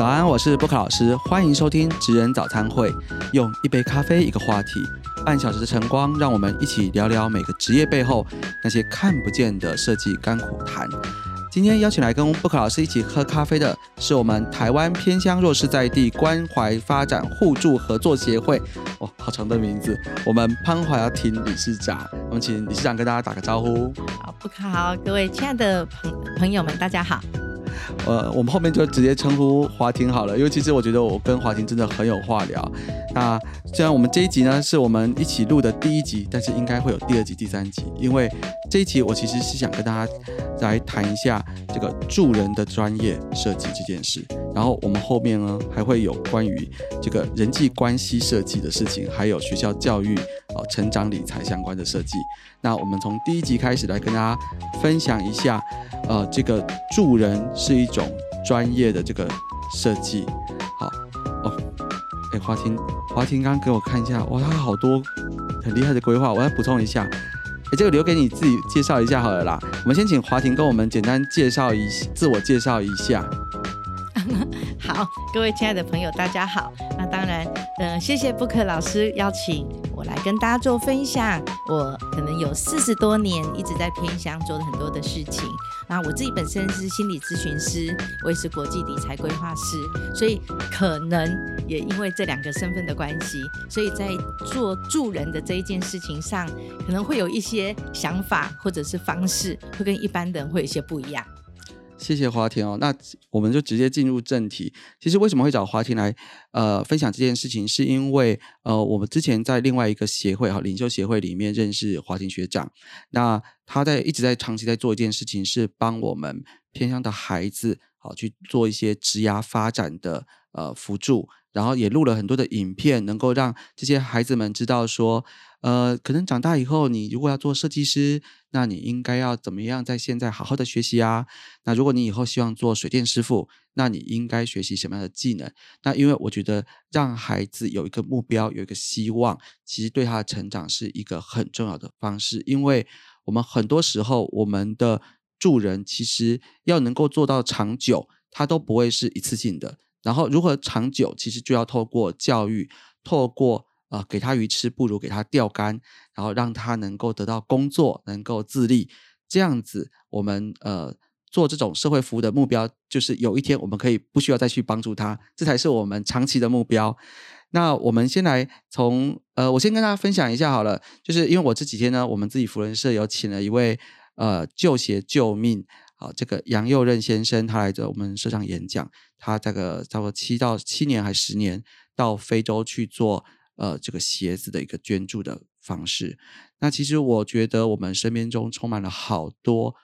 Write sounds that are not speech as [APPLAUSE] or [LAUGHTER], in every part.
早安，我是布克老师，欢迎收听职人早餐会。用一杯咖啡，一个话题，半小时的晨光，让我们一起聊聊每个职业背后那些看不见的设计甘苦谈。今天邀请来跟布克老师一起喝咖啡的是我们台湾偏乡弱势在地关怀发展互助合作协会，哇，好长的名字。我们潘华庭理事长，我们请理事长跟大家打个招呼。好，布克好，各位亲爱的朋朋友们，大家好。呃，我们后面就直接称呼华庭好了，因为其实我觉得我跟华庭真的很有话聊。那虽然我们这一集呢是我们一起录的第一集，但是应该会有第二集、第三集，因为这一集我其实是想跟大家来谈一下这个助人的专业设计这件事。然后我们后面呢还会有关于这个人际关系设计的事情，还有学校教育成长理财相关的设计。那我们从第一集开始来跟大家分享一下，呃，这个助人是一种专业的这个设计。好哦，哎，华庭，华庭刚给我看一下，哇，他好多很厉害的规划，我要补充一下。哎，这个留给你自己介绍一下好了啦。我们先请华庭跟我们简单介绍一自我介绍一下。[LAUGHS] 好，各位亲爱的朋友，大家好。那当然，嗯，谢谢布克老师邀请我来跟大家做分享。我可能有四十多年一直在偏乡做了很多的事情。那我自己本身是心理咨询师，我也是国际理财规划师，所以可能也因为这两个身份的关系，所以在做助人的这一件事情上，可能会有一些想法或者是方式，会跟一般人会有些不一样。谢谢华田哦，那我们就直接进入正题。其实为什么会找华田来呃分享这件事情，是因为呃我们之前在另外一个协会哈领袖协会里面认识华田学长，那他在一直在长期在做一件事情，是帮我们偏乡的孩子好去做一些职涯发展的呃辅助，然后也录了很多的影片，能够让这些孩子们知道说。呃，可能长大以后，你如果要做设计师，那你应该要怎么样在现在好好的学习啊？那如果你以后希望做水电师傅，那你应该学习什么样的技能？那因为我觉得让孩子有一个目标，有一个希望，其实对他的成长是一个很重要的方式。因为我们很多时候，我们的助人其实要能够做到长久，它都不会是一次性的。然后如何长久，其实就要透过教育，透过。啊，给他鱼吃不如给他钓竿，然后让他能够得到工作，能够自立，这样子，我们呃做这种社会服务的目标，就是有一天我们可以不需要再去帮助他，这才是我们长期的目标。那我们先来从呃，我先跟大家分享一下好了，就是因为我这几天呢，我们自己福人社有请了一位呃救鞋救命啊，这个杨佑任先生，他来着我们社上演讲，他这个差不多七到七年还十年到非洲去做。呃，这个鞋子的一个捐助的方式，那其实我觉得我们身边中充满了好多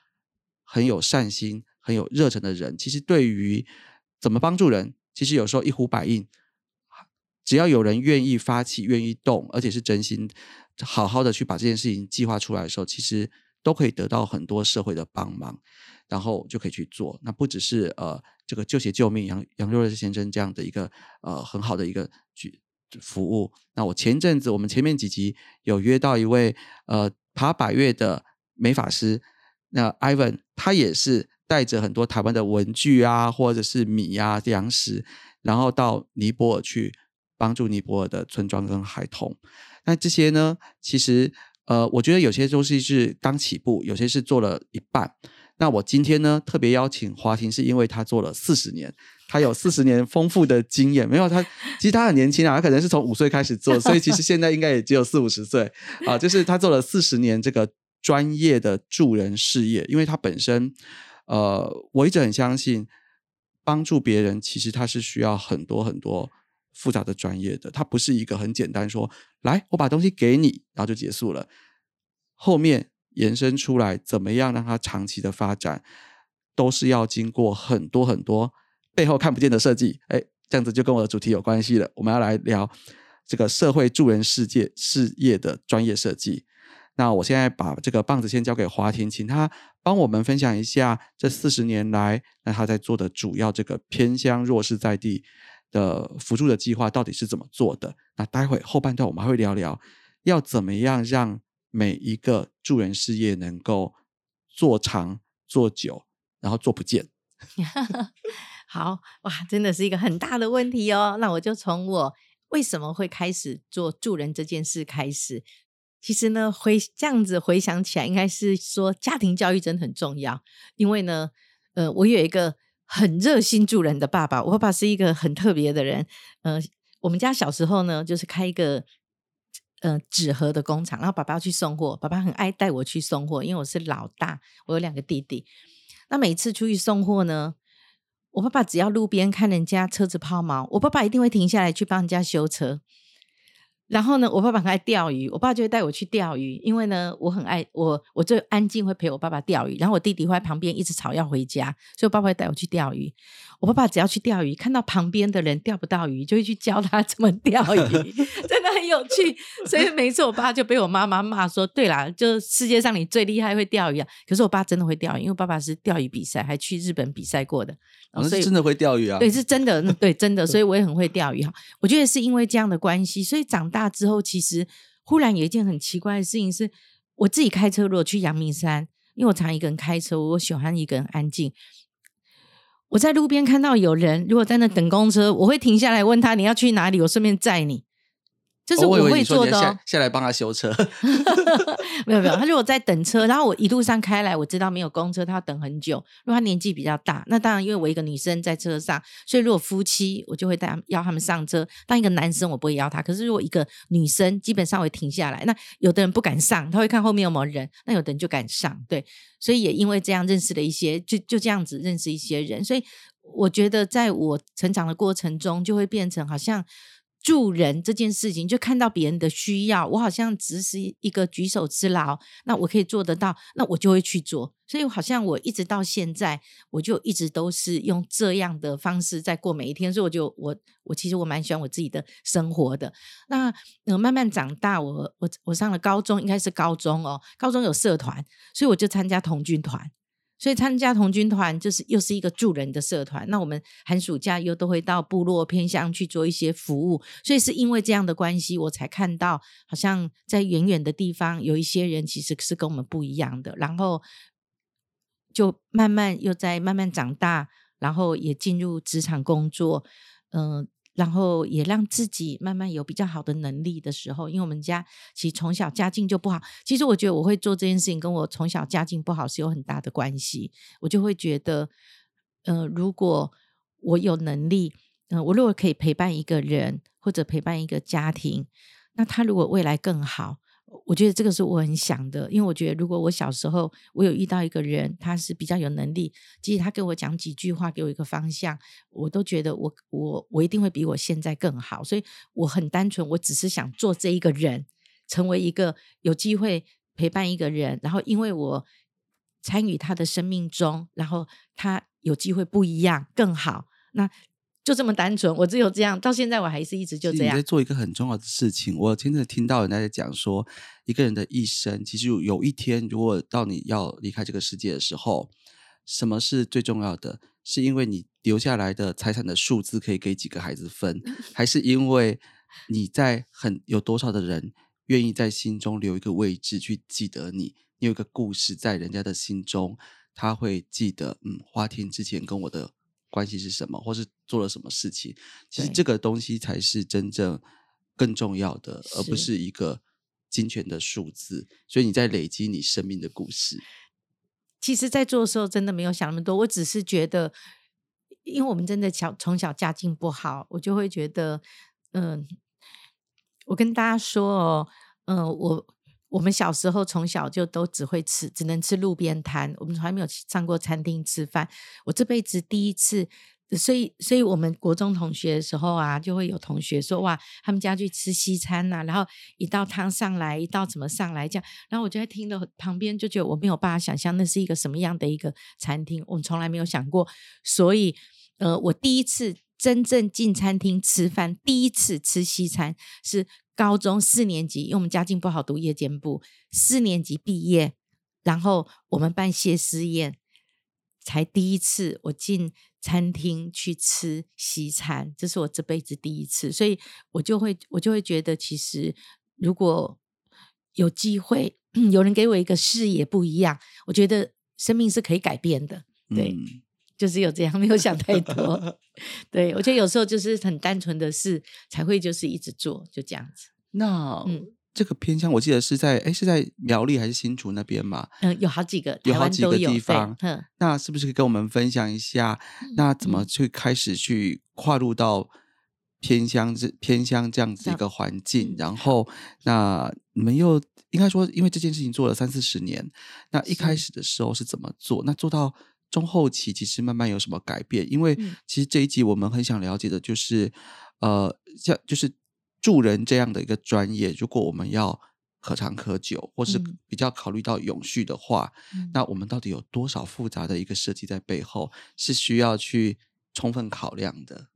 很有善心、很有热忱的人。其实对于怎么帮助人，其实有时候一呼百应，只要有人愿意发起、愿意动，而且是真心，好好的去把这件事情计划出来的时候，其实都可以得到很多社会的帮忙，然后就可以去做。那不只是呃这个救鞋救命杨杨若瑞先生这样的一个呃很好的一个举。服务。那我前阵子，我们前面几集有约到一位呃爬百越的美发师，那 Ivan 他也是带着很多台湾的文具啊，或者是米啊粮食，然后到尼泊尔去帮助尼泊尔的村庄跟孩童。那这些呢，其实呃，我觉得有些东西是刚起步，有些是做了一半。那我今天呢，特别邀请华庭，是因为他做了四十年。他有四十年丰富的经验，没有他，其实他很年轻啊，他可能是从五岁开始做，所以其实现在应该也只有四五十岁 [LAUGHS] 啊。就是他做了四十年这个专业的助人事业，因为他本身，呃，我一直很相信，帮助别人其实他是需要很多很多复杂的专业的，他不是一个很简单说，来我把东西给你，然后就结束了，后面延伸出来怎么样让他长期的发展，都是要经过很多很多。背后看不见的设计，哎，这样子就跟我的主题有关系了。我们要来聊这个社会助人世界事业的专业设计。那我现在把这个棒子先交给华庭，请他帮我们分享一下这四十年来，那他在做的主要这个偏乡弱势在地的辅助的计划到底是怎么做的。那待会后半段我们还会聊聊，要怎么样让每一个助人事业能够做长做久，然后做不见。[LAUGHS] 好哇，真的是一个很大的问题哦。那我就从我为什么会开始做助人这件事开始。其实呢，回这样子回想起来，应该是说家庭教育真的很重要。因为呢，呃，我有一个很热心助人的爸爸，我爸爸是一个很特别的人。呃，我们家小时候呢，就是开一个呃纸盒的工厂，然后爸爸要去送货，爸爸很爱带我去送货，因为我是老大，我有两个弟弟。那每次出去送货呢，我爸爸只要路边看人家车子抛锚，我爸爸一定会停下来去帮人家修车。然后呢，我爸爸很爱钓鱼，我爸就会带我去钓鱼，因为呢，我很爱我，我最安静会陪我爸爸钓鱼。然后我弟弟会在旁边一直吵要回家，所以我爸爸会带我去钓鱼。我爸爸只要去钓鱼，看到旁边的人钓不到鱼，就会去教他怎么钓鱼，[LAUGHS] 真的很有趣。所以每次我爸就被我妈妈骂说：“对啦，就世界上你最厉害会钓鱼啊！”可是我爸真的会钓鱼，因为爸爸是钓鱼比赛，还去日本比赛过的。所以真的会钓鱼啊？对，是真的，对，真的。[LAUGHS] 所以我也很会钓鱼哈。我觉得是因为这样的关系，所以长大之后，其实忽然有一件很奇怪的事情是，我自己开车如果去阳明山，因为我常一个人开车，我喜欢一个人安静。我在路边看到有人如果在那等公车，我会停下来问他你要去哪里，我顺便载你。这是我会做的哦，下来帮他修车。[LAUGHS] 没有没有，他如果在等车，然后我一路上开来，我知道没有公车，他要等很久。如果他年纪比较大，那当然因为我一个女生在车上，所以如果夫妻，我就会带邀他们上车。当一个男生，我不会邀他。可是如果一个女生，基本上会停下来。那有的人不敢上，他会看后面有没有人。那有的人就敢上，对。所以也因为这样认识了一些，就就这样子认识一些人。所以我觉得在我成长的过程中，就会变成好像。助人这件事情，就看到别人的需要，我好像只是一个举手之劳，那我可以做得到，那我就会去做。所以，好像我一直到现在，我就一直都是用这样的方式在过每一天。所以，我就我我其实我蛮喜欢我自己的生活的。那呃，慢慢长大，我我我上了高中，应该是高中哦，高中有社团，所以我就参加童军团。所以参加童军团就是又是一个助人的社团。那我们寒暑假又都会到部落偏乡去做一些服务。所以是因为这样的关系，我才看到好像在远远的地方有一些人其实是跟我们不一样的。然后就慢慢又在慢慢长大，然后也进入职场工作，嗯。然后也让自己慢慢有比较好的能力的时候，因为我们家其实从小家境就不好。其实我觉得我会做这件事情，跟我从小家境不好是有很大的关系。我就会觉得，呃，如果我有能力，嗯，我如果可以陪伴一个人或者陪伴一个家庭，那他如果未来更好。我觉得这个是我很想的，因为我觉得如果我小时候我有遇到一个人，他是比较有能力，即使他跟我讲几句话，给我一个方向，我都觉得我我我一定会比我现在更好。所以我很单纯，我只是想做这一个人，成为一个有机会陪伴一个人，然后因为我参与他的生命中，然后他有机会不一样更好。那就这么单纯，我只有这样，到现在我还是一直就这样。你在做一个很重要的事情。我真的听到人家在讲说，一个人的一生，其实有一天，如果到你要离开这个世界的时候，什么是最重要的？是因为你留下来的财产的数字可以给几个孩子分，[LAUGHS] 还是因为你在很有多少的人愿意在心中留一个位置去记得你？你有一个故事在人家的心中，他会记得。嗯，花天之前跟我的。关系是什么，或是做了什么事情？其实这个东西才是真正更重要的，而不是一个金钱的数字。所以你在累积你生命的故事。其实，在做的时候，真的没有想那么多。我只是觉得，因为我们真的小从小家境不好，我就会觉得，嗯，我跟大家说哦，嗯，我。我们小时候从小就都只会吃，只能吃路边摊。我们从来没有上过餐厅吃饭。我这辈子第一次，所以，所以我们国中同学的时候啊，就会有同学说：“哇，他们家去吃西餐呐，然后一道汤上来，一道怎么上来这样。”然后我就在听的旁边，就觉得我没有办法想象那是一个什么样的一个餐厅。我们从来没有想过，所以，呃，我第一次真正进餐厅吃饭，第一次吃西餐是。高中四年级，因为我们家境不好，读夜间部。四年级毕业，然后我们办谢师宴，才第一次我进餐厅去吃西餐，这是我这辈子第一次，所以我就会我就会觉得，其实如果有机会，[CLEARS THROAT] 有人给我一个视野不一样，我觉得生命是可以改变的。对，就是有这样，[LAUGHS] 没有想太多。[LAUGHS] 对我觉得有时候就是很单纯的事才会就是一直做，就这样子。那嗯这个偏乡，我记得是在哎是在苗栗还是新竹那边嘛？嗯，有好几个，有好几个地方嗯，那是不是可以跟我们分享一下？那怎么嗯去开始去跨入到偏乡这偏乡这样子一个环境？嗯然后，那你们又应该说，因为这件事情做了三四十年，那一开始的时候是怎么做？那做到中后期，其实慢慢有什么改变？因为嗯其实这一集我们很想了解的就是，呃，像就是助人这样的一个专业，如果我们要可长可久，或是嗯比较考虑到永续的话，嗯那我们到底有多少复杂的一个设计在背后，是需要去充分考量的？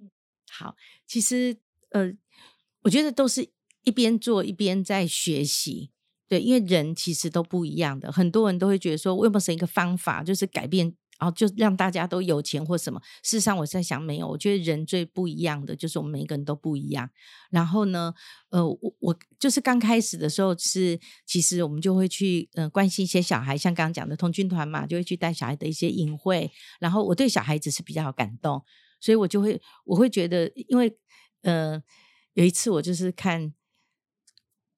好，其实呃，我觉得都是一边做一边在学习。对，因为人其实都不一样的，很多人都会觉得说，我有没有一个方法，就是改变，然后就让大家都有钱或什么？事实上，我在想，没有，我觉得人最不一样的就是我们每个人都不一样。然后呢，呃，我我就是刚开始的时候是，其实我们就会去呃关心一些小孩，像刚刚讲的童军团嘛，就会去带小孩的一些隐会。然后我对小孩子是比较感动，所以我就会我会觉得，因为呃有一次我就是看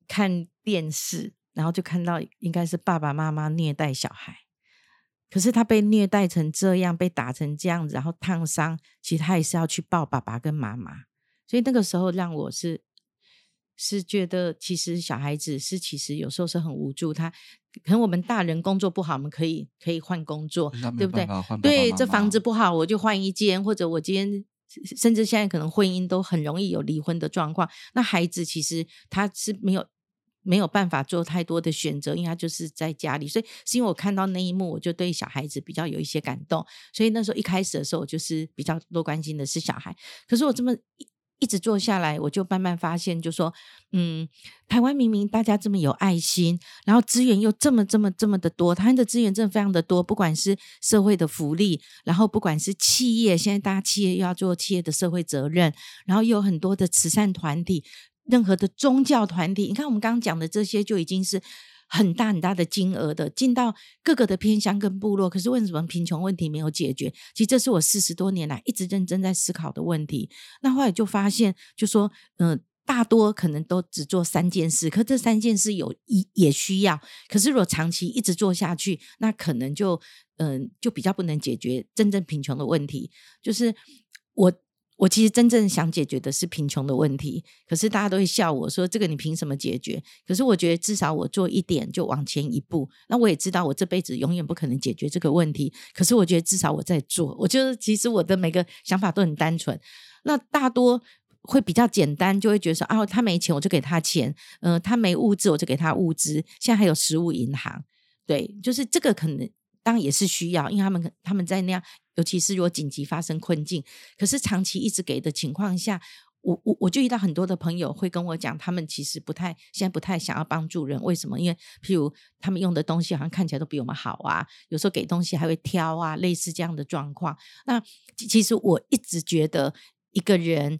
看电视，然后就看到应该是爸爸妈妈虐待小孩。可是他被虐待成这样，被打成这样子，然后烫伤，其实他也是要去抱爸爸跟妈妈。所以那个时候让我是是觉得，其实小孩子是其实有时候是很无助。他可能我们大人工作不好，我们可以可以换工作对不对对，妈这房子不好，我就换一间，或者我今天甚至现在可能婚姻都很容易有离婚的状况。那孩子其实他是没有没有办法做太多的选择，因为他就是在家里。所以是因为我看到那一幕，我就对小孩子比较有一些感动。所以那时候一开始的时候，我就是比较多关心的是小孩。可是我这么一一直做下来，我就慢慢发现，就说，嗯，台湾明明大家这么有爱心，然后资源又这么这么这么的多，台湾的资源真的非常的多，不管是社会的福利，然后不管是企业，现在大家企业又要做企业的社会责任，然后又有很多的慈善团体，任何的宗教团体，你看我们刚刚讲的这些就已经是。很大很大的金额的进到各个的偏乡跟部落，可是为什么贫穷问题没有解决？其实这是我四十多年来一直认真在思考的问题。那后来就发现，就说，嗯、大多可能都只做三件事，可这三件事有一也需要，可是如果长期一直做下去，那可能就嗯、就比较不能解决真正贫穷的问题。就是我我其实真正想解决的是贫穷的问题，可是大家都会笑我说这个你凭什么解决？可是我觉得至少我做一点就往前一步。那我也知道我这辈子永远不可能解决这个问题，可是我觉得至少我在做。我觉得其实我的每个想法都很单纯。那大多会比较简单，就会觉得说啊，他没钱我就给他钱，呃，他没物资我就给他物资。现在还有食物银行，对，就是这个可能当然也是需要，因为他们他们在那样，尤其是如果紧急发生困境，可是长期一直给的情况下。我我我就遇到很多的朋友会跟我讲，他们其实不太现在不太想要帮助人，为什么？因为譬如他们用的东西好像看起来都比我们好啊，有时候给东西还会挑啊，类似这样的状况。那其实我一直觉得一个人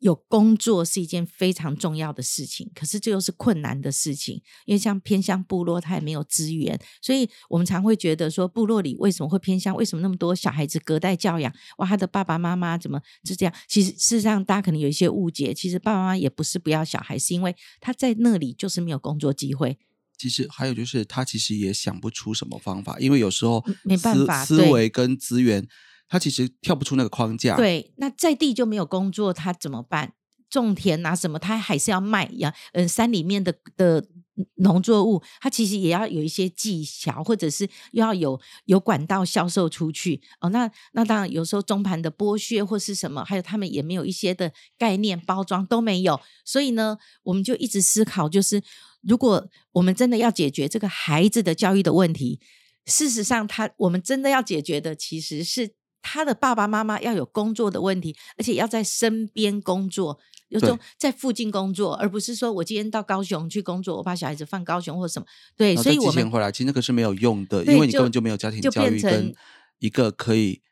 有工作是一件非常重要的事情，可是这又是困难的事情，因为像偏乡部落，它也没有资源，所以我们常会觉得说，部落里为什么会偏乡？为什么那么多小孩子隔代教养？哇，他的爸爸妈妈怎么是这样？其实事实上，大家可能有一些误解，其实爸爸妈妈也不是不要小孩，是因为他在那里就是没有工作机会。其实还有就是，他其实也想不出什么方法，因为有时候嗯没办法对思维跟资源，他其实跳不出那个框架。，对，那在地就没有工作，他怎么办？种田啊什么，他还是要卖呀。嗯、山里面的的农作物，它其实也要有一些技巧，或者是要有有管道销售出去。哦，那那当然有时候中盘的剥削或是什么，还有他们也没有一些的概念包装都没有。所以呢，我们就一直思考，就是如果我们真的要解决这个孩子的教育的问题，事实上他我们真的要解决的其实是。他的爸爸妈妈要有工作的问题，而且要在身边工作，有种在附近工作，而不是说我今天到高雄去工作，我把小孩子放高雄或什么。对，所以我们回来，其实那个是没有用的，因为你根本就没有家庭教育跟一个可以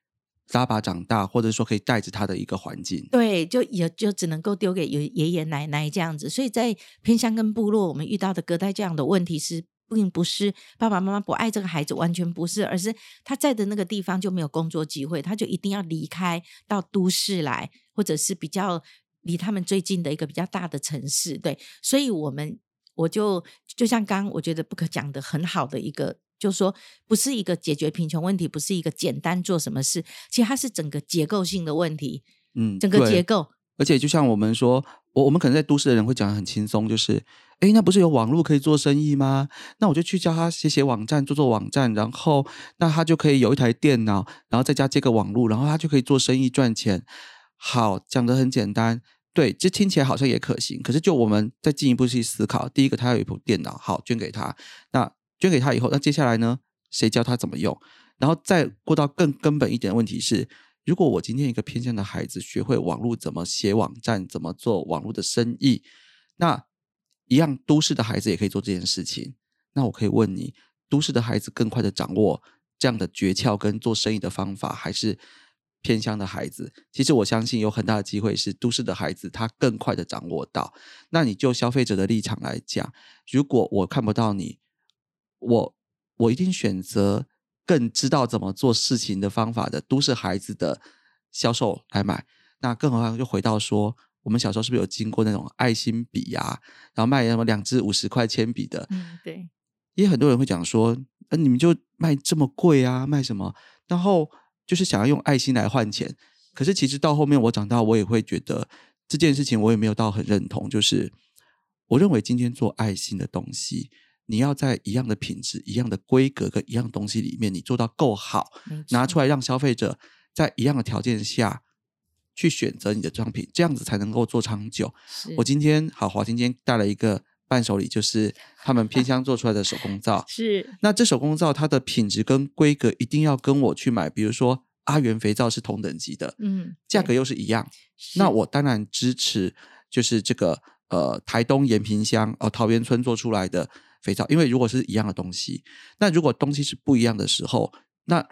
拉拔长大，或者说可以带着他的一个环境。对，就也就只能够丢给爷爷爷奶奶这样子。所以在偏乡跟部落，我们遇到的隔代教养的问题是并不是爸爸妈妈不爱这个孩子，完全不是，而是他在的那个地方就没有工作机会，他就一定要离开到都市来，或者是比较离他们最近的一个比较大的城市。对，所以我们我就就像刚我觉得不可讲的很好的一个，就是说不是一个解决贫穷问题，不是一个简单做什么事，其实它是整个结构性的问题，嗯，整个结构。而且就像我们说，我我们可能在都市的人会讲得很轻松，就是，诶，那不是有网络可以做生意吗？那我就去教他写写网站，做做网站，然后那他就可以有一台电脑，然后在家接个网络，然后他就可以做生意赚钱。好，讲得很简单，对，这听起来好像也可行。可是就我们再进一步去思考，第一个，他有一部电脑，好，捐给他。那捐给他以后，那接下来呢？谁教他怎么用？然后再过到更根本一点的问题是，如果我今天一个偏向的孩子学会网络怎么写网站，怎么做网络的生意，那一样都市的孩子也可以做这件事情。那我可以问你，都市的孩子更快的掌握这样的诀窍跟做生意的方法，还是偏乡的孩子？其实我相信有很大的机会是都市的孩子他更快的掌握到。那你就消费者的立场来讲，如果我看不到你，我我一定选择更知道怎么做事情的方法的都市孩子的销售来买。那更何况就回到说，我们小时候是不是有经过那种爱心笔呀、然后卖什么两支五十块铅笔的？嗯，对，也很多人会讲说，呃，你们就卖这么贵啊，卖什么？然后就是想要用爱心来换钱。可是其实到后面我长大，我也会觉得这件事情我也没有到很认同。就是我认为今天做爱心的东西，你要在一样的品质、一样的规格跟一样东西里面，你做到够好，拿出来让消费者在一样的条件下去选择你的商品，这样子才能够做长久。我今天好，华今天带了一个伴手礼，就是他们偏乡做出来的手工皂。[LAUGHS] 是。那这手工皂它的品质跟规格一定要跟我去买，比如说阿元肥皂是同等级的，嗯，价格又是一样，那我当然支持，就是这个呃台东延平乡哦桃园村做出来的肥皂，因为如果是一样的东西，那如果东西是不一样的时候，那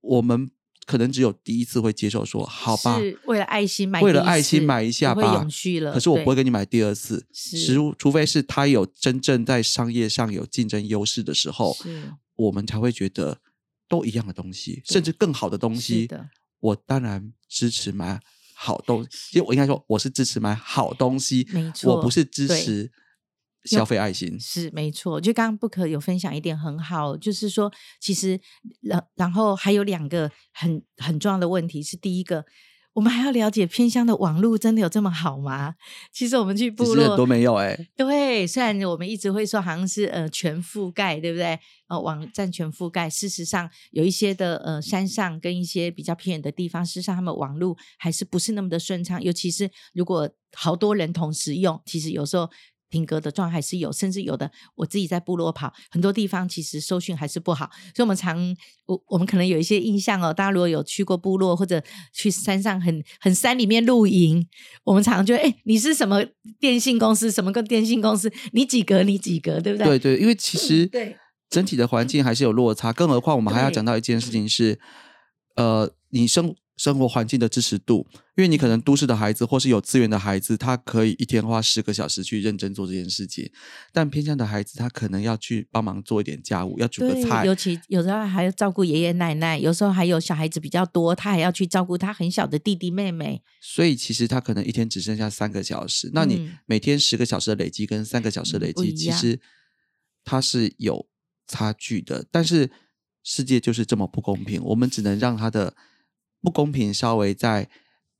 我们可能只有第一次会接受说好吧，是为了爱心买为了爱心买一下吧，永续了。可是我不会对跟你买第二次，是除除非是他有真正在商业上有竞争优势的时候，我们才会觉得都一样的东西，甚至更好的东西，我当然支持买好东西。其实我应该说，我是支持买好东西，我不是支持消费爱心。是没错，就刚刚不可有分享一点很好，就是说，其实然然后还有两个很很重要的问题是，第一个，我们还要了解偏乡的网络真的有这么好吗？其实我们去部落其实很多没有哎、对，虽然我们一直会说好像是呃全覆盖，对不对？呃，网站全覆盖，事实上有一些的呃山上跟一些比较偏远的地方，事实上他们网络还是不是那么的顺畅，尤其是如果好多人同时用，其实有时候。停格的状态还是有，甚至有的我自己在部落跑，很多地方其实收讯还是不好，所以我们常我我们可能有一些印象哦，大家如果有去过部落或者去山上很很山里面露营，我们常常觉得，哎、你是什么电信公司？什么个电信公司？你几格？你几格？对不对？对对，因为其实对整体的环境还是有落差，更何况我们还要讲到一件事情是，呃，你生生活环境的支持度，因为你可能都市的孩子或是有资源的孩子，他可以一天花十个小时去认真做这件事情，但偏向的孩子，他可能要去帮忙做一点家务，要煮个，菜，尤其有时候还要照顾爷爷奶奶，有时候还有小孩子比较多，他还要去照顾他很小的弟弟妹妹。所以其实他可能一天只剩下三个小时。那你嗯每天十个小时的累积跟三个小时的累积，其实它是有差距的。但是世界就是这么不公平，我们只能让他的不公平稍微再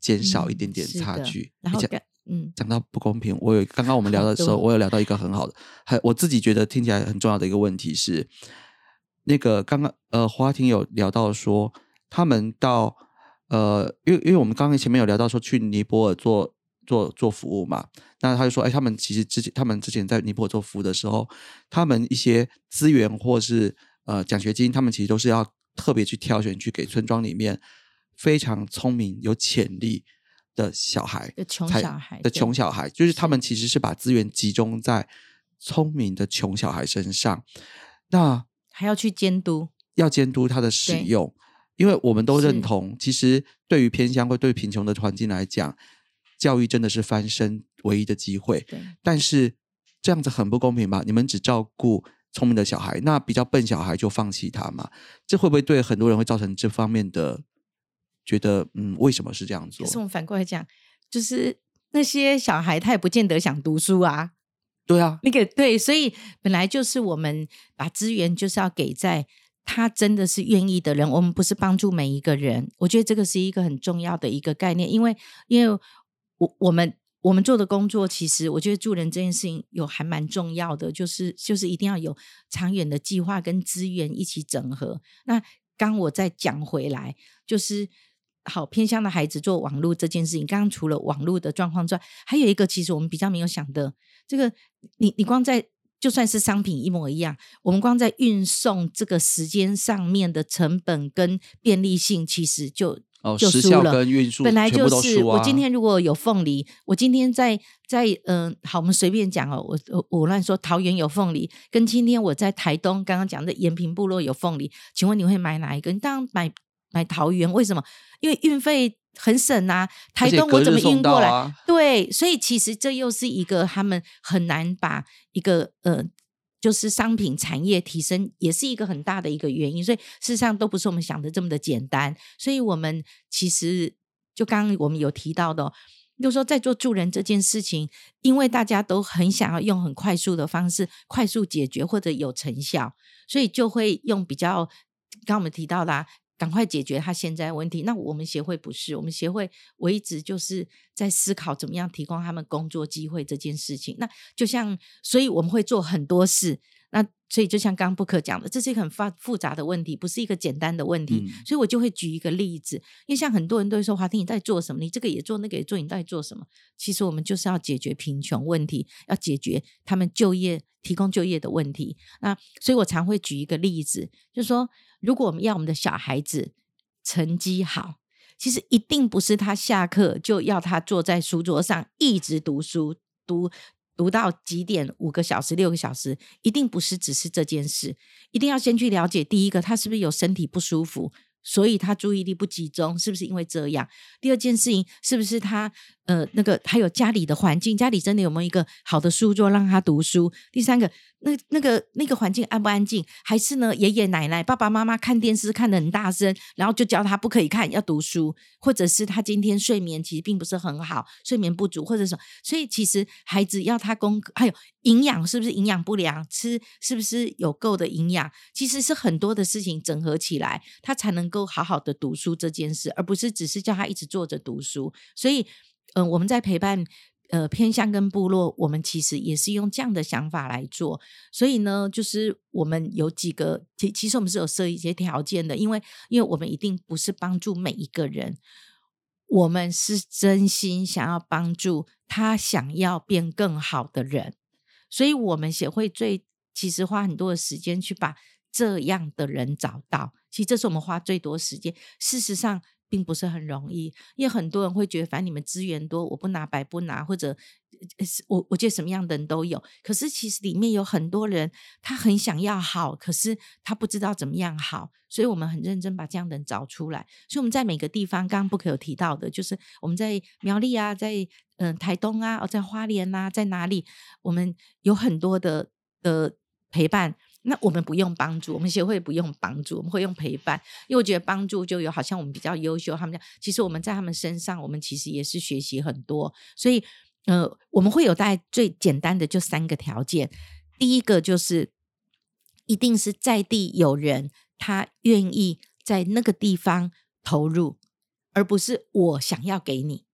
减少一嗯点点差距。讲然后感嗯，讲到不公平，我有刚刚我们聊的时候，我有聊到一个很好的，很我自己觉得听起来很重要的一个问题是，那个刚刚呃花婷有聊到说，他们到呃，因为因为我们刚刚前面有聊到说去尼泊尔做做做服务嘛，那他就说，哎，他们其实之前他们之前在尼泊尔做服务的时候，他们一些资源或是呃奖学金，他们其实都是要特别去挑选去给村庄里面非常聪明有潜力的小孩的穷小孩的穷小孩，就是他们其实是把资源集中在聪明的穷小孩身上，那还要去监督。要监督他的使用，因为我们都认同，其实对于偏乡或对贫穷的环境来讲，教育真的是翻身唯一的机会。对，但是这样子很不公平吧？你们只照顾聪明的小孩，那比较笨小孩就放弃他嘛？这会不会对很多人会造成这方面的觉得，嗯，为什么是这样做可？是我们反过来讲，就是那些小孩他也不见得想读书啊。对啊，那个对，所以本来就是我们把资源就是要给在他真的是愿意的人，我们不是帮助每一个人。我觉得这个是一个很重要的一个概念，因为因为我我们我们做的工作，其实我觉得助人这件事情有还蛮重要的，就是就是一定要有长远的计划跟资源一起整合。那刚我再讲回来，就是。好偏乡的孩子做网络这件事情，刚刚除了网络的状况之外，还有一个其实我们比较没有想的，这个你你光在就算是商品一模一样，我们光在运送这个时间上面的成本跟便利性，其实就哦，就输时效了。跟运输本来就是。我今天如果有凤梨，我今天在在嗯、好，我们随便讲哦，我我我乱说，桃园有凤梨，跟今天我在台东刚刚讲的延平部落有凤梨，请问你会买哪一个？你当然买买桃园，为什么？因为运费很省啊，台东我怎么运过来？啊对，所以其实这又是一个他们很难把一个呃，就是商品产业提升，也是一个很大的一个原因。所以事实上都不是我们想的这么的简单。所以我们其实就刚刚我们有提到的哦、就是说在做助人这件事情，因为大家都很想要用很快速的方式快速解决或者有成效，所以就会用比较刚刚我们提到的、啊。赶快解决他现在问题。那我们协会不是，我们协会我一直就是在思考怎么样提供他们工作机会这件事情。那就像，所以我们会做很多事。那所以就像刚刚布克讲的，这是一个很复复杂的问题，不是一个简单的问题。嗯所以我就会举一个例子，因为像很多人都会说华婷你在做什么？你这个也做，那个也做，你到底做什么？其实我们就是要解决贫穷问题，要解决他们就业、提供就业的问题。那所以我常会举一个例子，就是说，如果我们要我们的小孩子成绩好，其实一定不是他下课就要他坐在书桌上一直读书，读读到几点，五个小时、六个小时，一定不是只是这件事，一定要先去了解第一个，他是不是有身体不舒服。所以他注意力不集中，是不是因为这样？第二件事情是不是他呃那个还有家里的环境，家里真的有没有一个好的书桌让他读书？第三个，那那个那个环境安不安静？还是呢爷爷奶奶、爸爸妈妈看电视看得很大声，然后就教他不可以看，要读书，或者是他今天睡眠其实并不是很好，睡眠不足或者什么，所以其实孩子要他功课还有营养是不是营养不良，吃是不是有够的营养，其实是很多的事情整合起来，他才能够好好的读书这件事，而不是只是叫他一直坐着读书。所以，嗯、我们在陪伴。呃，偏乡跟部落，我们其实也是用这样的想法来做。所以呢，就是我们有几个，其其实我们是有设一些条件的，因为因为我们一定不是帮助每一个人，我们是真心想要帮助他想要变更好的人，所以我们协会最其实花很多的时间去把这样的人找到。其实这是我们花最多时间。事实上，并不是很容易，因为很多人会觉得，反正你们资源多，我不拿白不拿，或者我我觉得什么样的人都有。可是其实里面有很多人，他很想要好，可是他不知道怎么样好，所以我们很认真把这样的人找出来。所以我们在每个地方，刚刚不可有提到的，就是我们在苗栗啊，在嗯、台东啊，在花莲啊，在哪里，我们有很多的的陪伴。那我们不用帮助，我们协会不用帮助，我们会用陪伴，因为我觉得帮助就有好像我们比较优秀，他们讲其实我们在他们身上，我们其实也是学习很多，所以呃，我们会有大概最简单的就三个条件，第一个就是一定是在地有人，他愿意在那个地方投入，而不是我想要给你，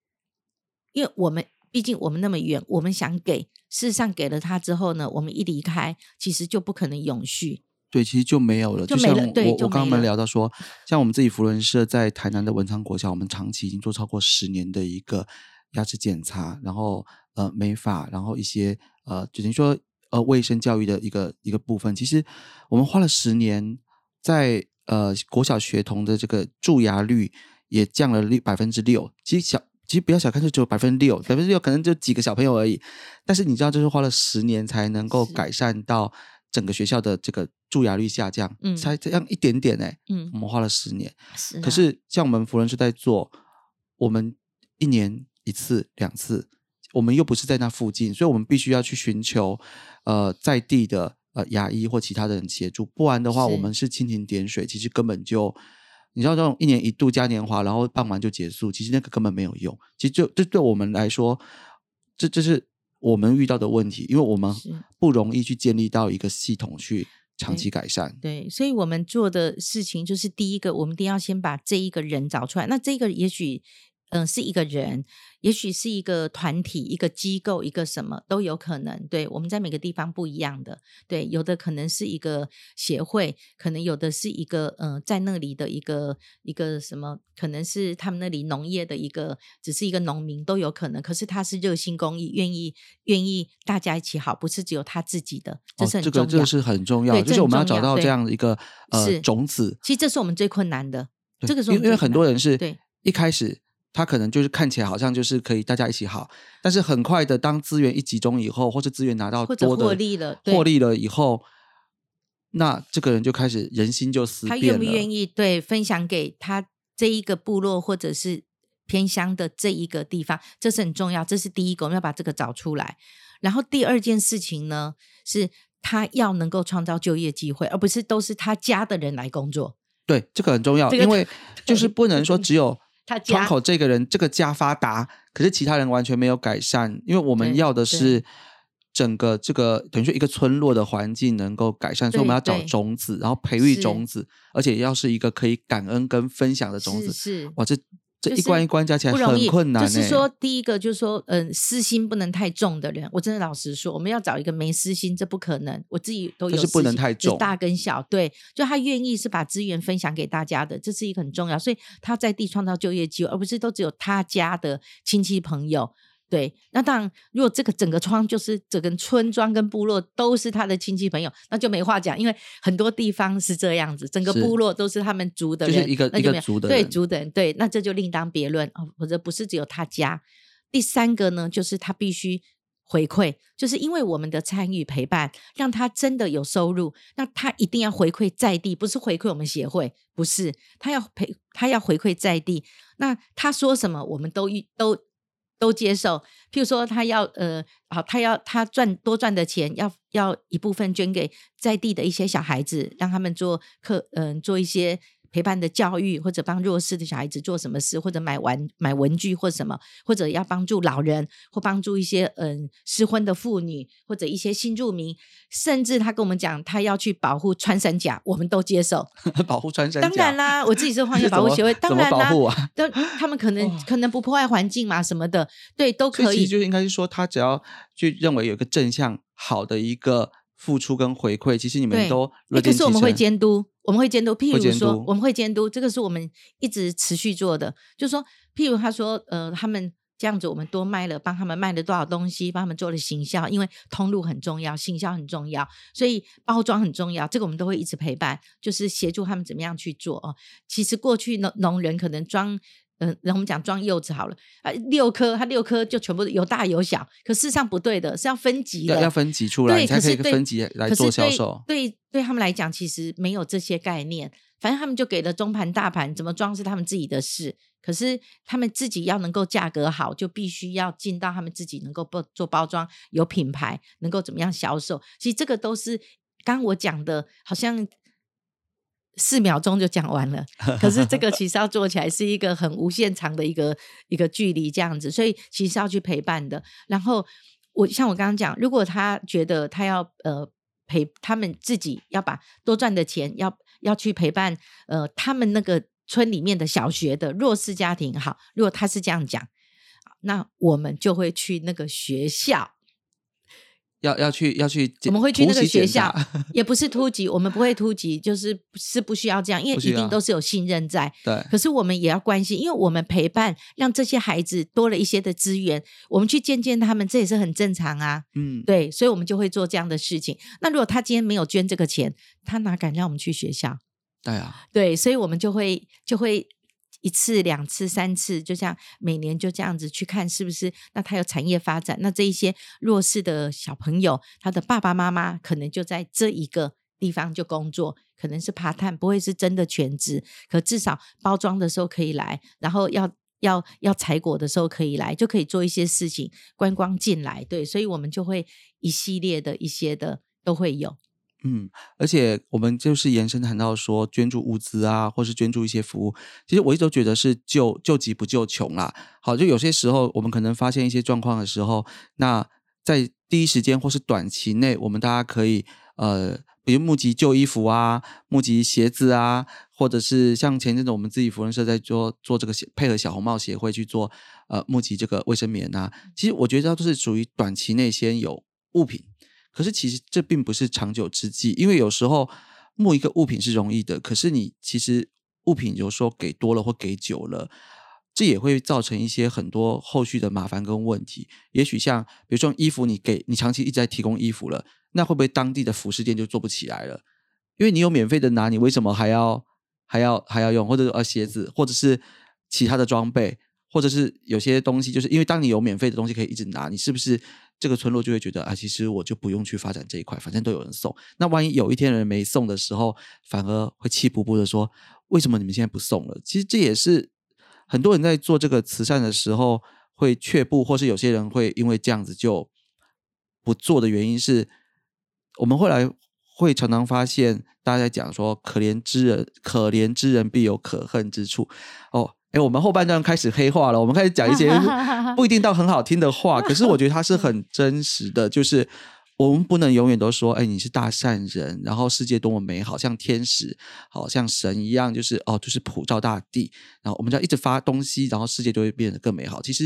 因为我们毕竟我们那么远，我们想给，事实上给了他之后呢，我们一离开，其实就不可能永续。对，其实就没有了。就像我我刚刚我们聊到说，像我们自己福伦社在台南的文昌国小，我们长期已经做超过十年的一个牙齿检查，然后呃美发，然后一些呃，只能说呃卫生教育的一个一个部分。其实我们花了十年，在呃国小学童的这个蛀牙率也降了六百分之六。其实小其实不要小看，就只有百分之六，百分之六可能就几个小朋友而已。但是你知道，就是花了十年才能够改善到整个学校的这个蛀牙率下降，嗯才这样一点点哎、嗯我，们花了十年。是、啊。可是像我们福仁是在做，我们一年一次、两次，我们又不是在那附近，所以我们必须要去寻求呃在地的呃牙医或其他的人协助，不然的话，我们是蜻蜓点水，其实根本就。你知道这种一年一度嘉年华，然后办完就结束，其实那个根本没有用。其实就这对我们来说，这这是我们遇到的问题，因为我们不容易去建立到一个系统去长期改善。对，所以我们做的事情就是第一个，我们一定要先把这一个人找出来。那这个也许，嗯、是一个人，也许是一个团体、一个机构、一个什么都有可能。对，我们在每个地方不一样的。对，有的可能是一个协会，可能有的是一个嗯、呃在那里的一个一个什么，可能是他们那里农业的一个，只是一个农民都有可能。可是他是热心公益，愿意愿意大家一起好，不是只有他自己的，这是哦，很重要。这个这个是很重要的，就是我们要找到这样的一个呃种子。其实这是我们最困难的。这个是我因为因为很多人是对一开始他可能就是看起来好像就是可以大家一起好，但是很快的当资源一集中以后，或是资源拿到或者多的获利了对获利了以后，那这个人就开始人心就思他变了。愿不愿意对分享给他这一个部落或者是偏乡的这一个地方，这是很重要，这是第一个，我们要把这个找出来。然后第二件事情呢，是他要能够创造就业机会，而不是都是他家的人来工作。对，这个很重要，这个因为 [LAUGHS] 就是不能说只有他家窗口这个人这个家发达，可是其他人完全没有改善，因为我们要的是整个这个等于说一个村落的环境能够改善，所以我们要找种子，然后培育种子，而且要是一个可以感恩跟分享的种子。是是。哇，这这是一关一关加起来不容易，很困难、欸。就是说，第一个就是说，嗯、私心不能太重的人，我真的老实说，我们要找一个没私心，这不可能。我自己都有私心，就是不能太重只大跟小，对，就他愿意是把资源分享给大家的，这是一个很重要。所以他在地创造就业机会，而不是都只有他家的亲戚朋友。对，那当然，如果这个整个村就是整个村庄跟部落都是他的亲戚朋友，那就没话讲，因为很多地方是这样子，整个部落都是他们族的人，就是一个族的人族的人，对，那这就另当别论哦，或者不是只有他家。第三个呢，就是他必须回馈，就是因为我们的参与陪伴，让他真的有收入，那他一定要回馈在地，不是回馈我们协会，不是他要陪，他要回馈在地。那他说什么，我们都都都接受。譬如说，他要呃，好，他要他赚多赚的钱，要要一部分捐给在地的一些小孩子，让他们做课，嗯、做一些。陪伴的教育，或者帮弱势的小孩子做什么事，或者买玩买文具或什么，或者要帮助老人，或帮助一些嗯失婚的妇女，或者一些新住民，甚至他跟我们讲，他要去保护穿山甲，我们都接受。[LAUGHS] 保护穿山甲。当然啦，我自己是荒野保护协会，当然啦保护，啊？但他们可能哦可能不破坏环境嘛，什么的，对，都可以所以其实。就应该是说，他只要去认为有一个正向好的一个付出跟回馈，其实你们都可是我们会成监督，我们会监督。譬如说我们会监督，这个是我们一直持续做的。就是说，譬如他说，呃，他们这样子，我们多卖了，帮他们卖了多少东西，帮他们做了行销，因为通路很重要，行销很重要，所以包装很重要。这个我们都会一直陪伴，就是协助他们怎么样去做哦。其实过去农农人可能装。嗯，然后我们讲装柚子好了，啊，六颗，它六颗就全部有大有小，可事实上不对的，是要分级的，要要分级出来，才可以可是分级来做销对售。对，对他们来讲，其实没有这些概念。反正他们就给了中盘、大盘，怎么装是他们自己的事。可是他们自己要能够价格好，就必须要进到他们自己能够包做包装，有品牌，能够怎么样销售。其实这个都是刚刚我讲的，好像四秒钟就讲完了。可是这个其实要做起来是一个很无限长的一个一个距离，这样子，所以其实要去陪伴的。然后我像我刚刚讲，如果他觉得他要呃陪他们自己要把多赚的钱要要去陪伴呃他们那个村里面的小学的弱势家庭，好，如果他是这样讲，那我们就会去那个学校。要要去要去检，我们会去那个学校，[LAUGHS] 也不是突击，我们不会突击，就是是不需要这样，因为一定都是有信任在。对，可是我们也要关心，因为我们陪伴，让这些孩子多了一些的资源，我们去见见他们，这也是很正常啊。嗯，对，所以我们就会做这样的事情。那如果他今天没有捐这个钱，他哪敢让我们去学校？对啊，对，所以我们就会就会一次、两次、三次，就像每年就这样子去看是不是那他有产业发展，那这一些弱势的小朋友，他的爸爸妈妈可能就在这一个地方就工作，可能是爬探，不会是真的全职，可至少包装的时候可以来，然后要。要要采果的时候可以来，就可以做一些事情，观光进来，对，所以我们就会一系列的一些的都会有。嗯，而且我们就是延伸谈到说捐助物资啊，或是捐助一些服务，其实我一直都觉得是救救急不救穷啦。好，就有些时候我们可能发现一些状况的时候，那在第一时间或是短期内，我们大家可以呃，比如募集旧衣服啊，募集鞋子啊，或者是像前阵子我们自己福人社在做做这个配合小红帽协会去做呃募集这个卫生棉啊，其实我觉得它都是属于短期内先有物品。可是其实这并不是长久之计，因为有时候募一个物品是容易的，可是你其实物品有时候给多了或给久了，这也会造成一些很多后续的麻烦跟问题。也许像比如说衣服，你给你长期一直在提供衣服了，那会不会当地的服饰店就做不起来了？因为你有免费的拿，你为什么还要还要还要用？或者呃鞋子，或者是其他的装备，或者是有些东西，就是因为当你有免费的东西可以一直拿，你是不是？这个村落就会觉得啊，其实我就不用去发展这一块，反正都有人送。那万一有一天人没送的时候，反而会气不不的说：“为什么你们现在不送了？”其实这也是很多人在做这个慈善的时候会却步，或是有些人会因为这样子就不做的原因是，我们后来会常常发现大家在讲说：“可怜之人，可怜之人必有可恨之处。”哦。哎，我们后半段开始黑化了，我们开始讲一些 [LAUGHS] 不一定到很好听的话，[LAUGHS] 可是我觉得它是很真实的。就是我们不能永远都说，哎，你是大善人，然后世界多么美好，像天使，好像神一样，就是哦，就是普照大地，然后我们就要一直发东西，然后世界就会变得更美好。其实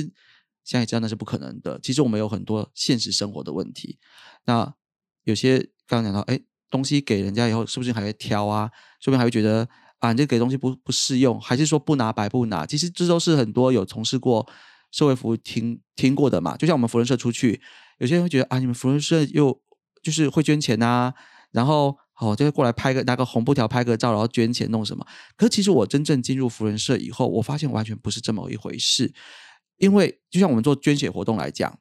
现在知道那是不可能的。其实我们有很多现实生活的问题。那有些刚刚讲到，哎，东西给人家以后，是不是还会挑啊？说不定还会觉得。啊，你这给东西不不适用，还是说不拿白不拿？其实这都是很多有从事过社会服务听听过的嘛。就像我们福人社出去，有些人会觉得啊，你们福人社又就是会捐钱呐，然后哦就会过来拍个拿个红布条拍个照，然后捐钱弄什么。可是其实我真正进入福人社以后，我发现完全不是这么一回事。因为就像我们做捐血活动来讲，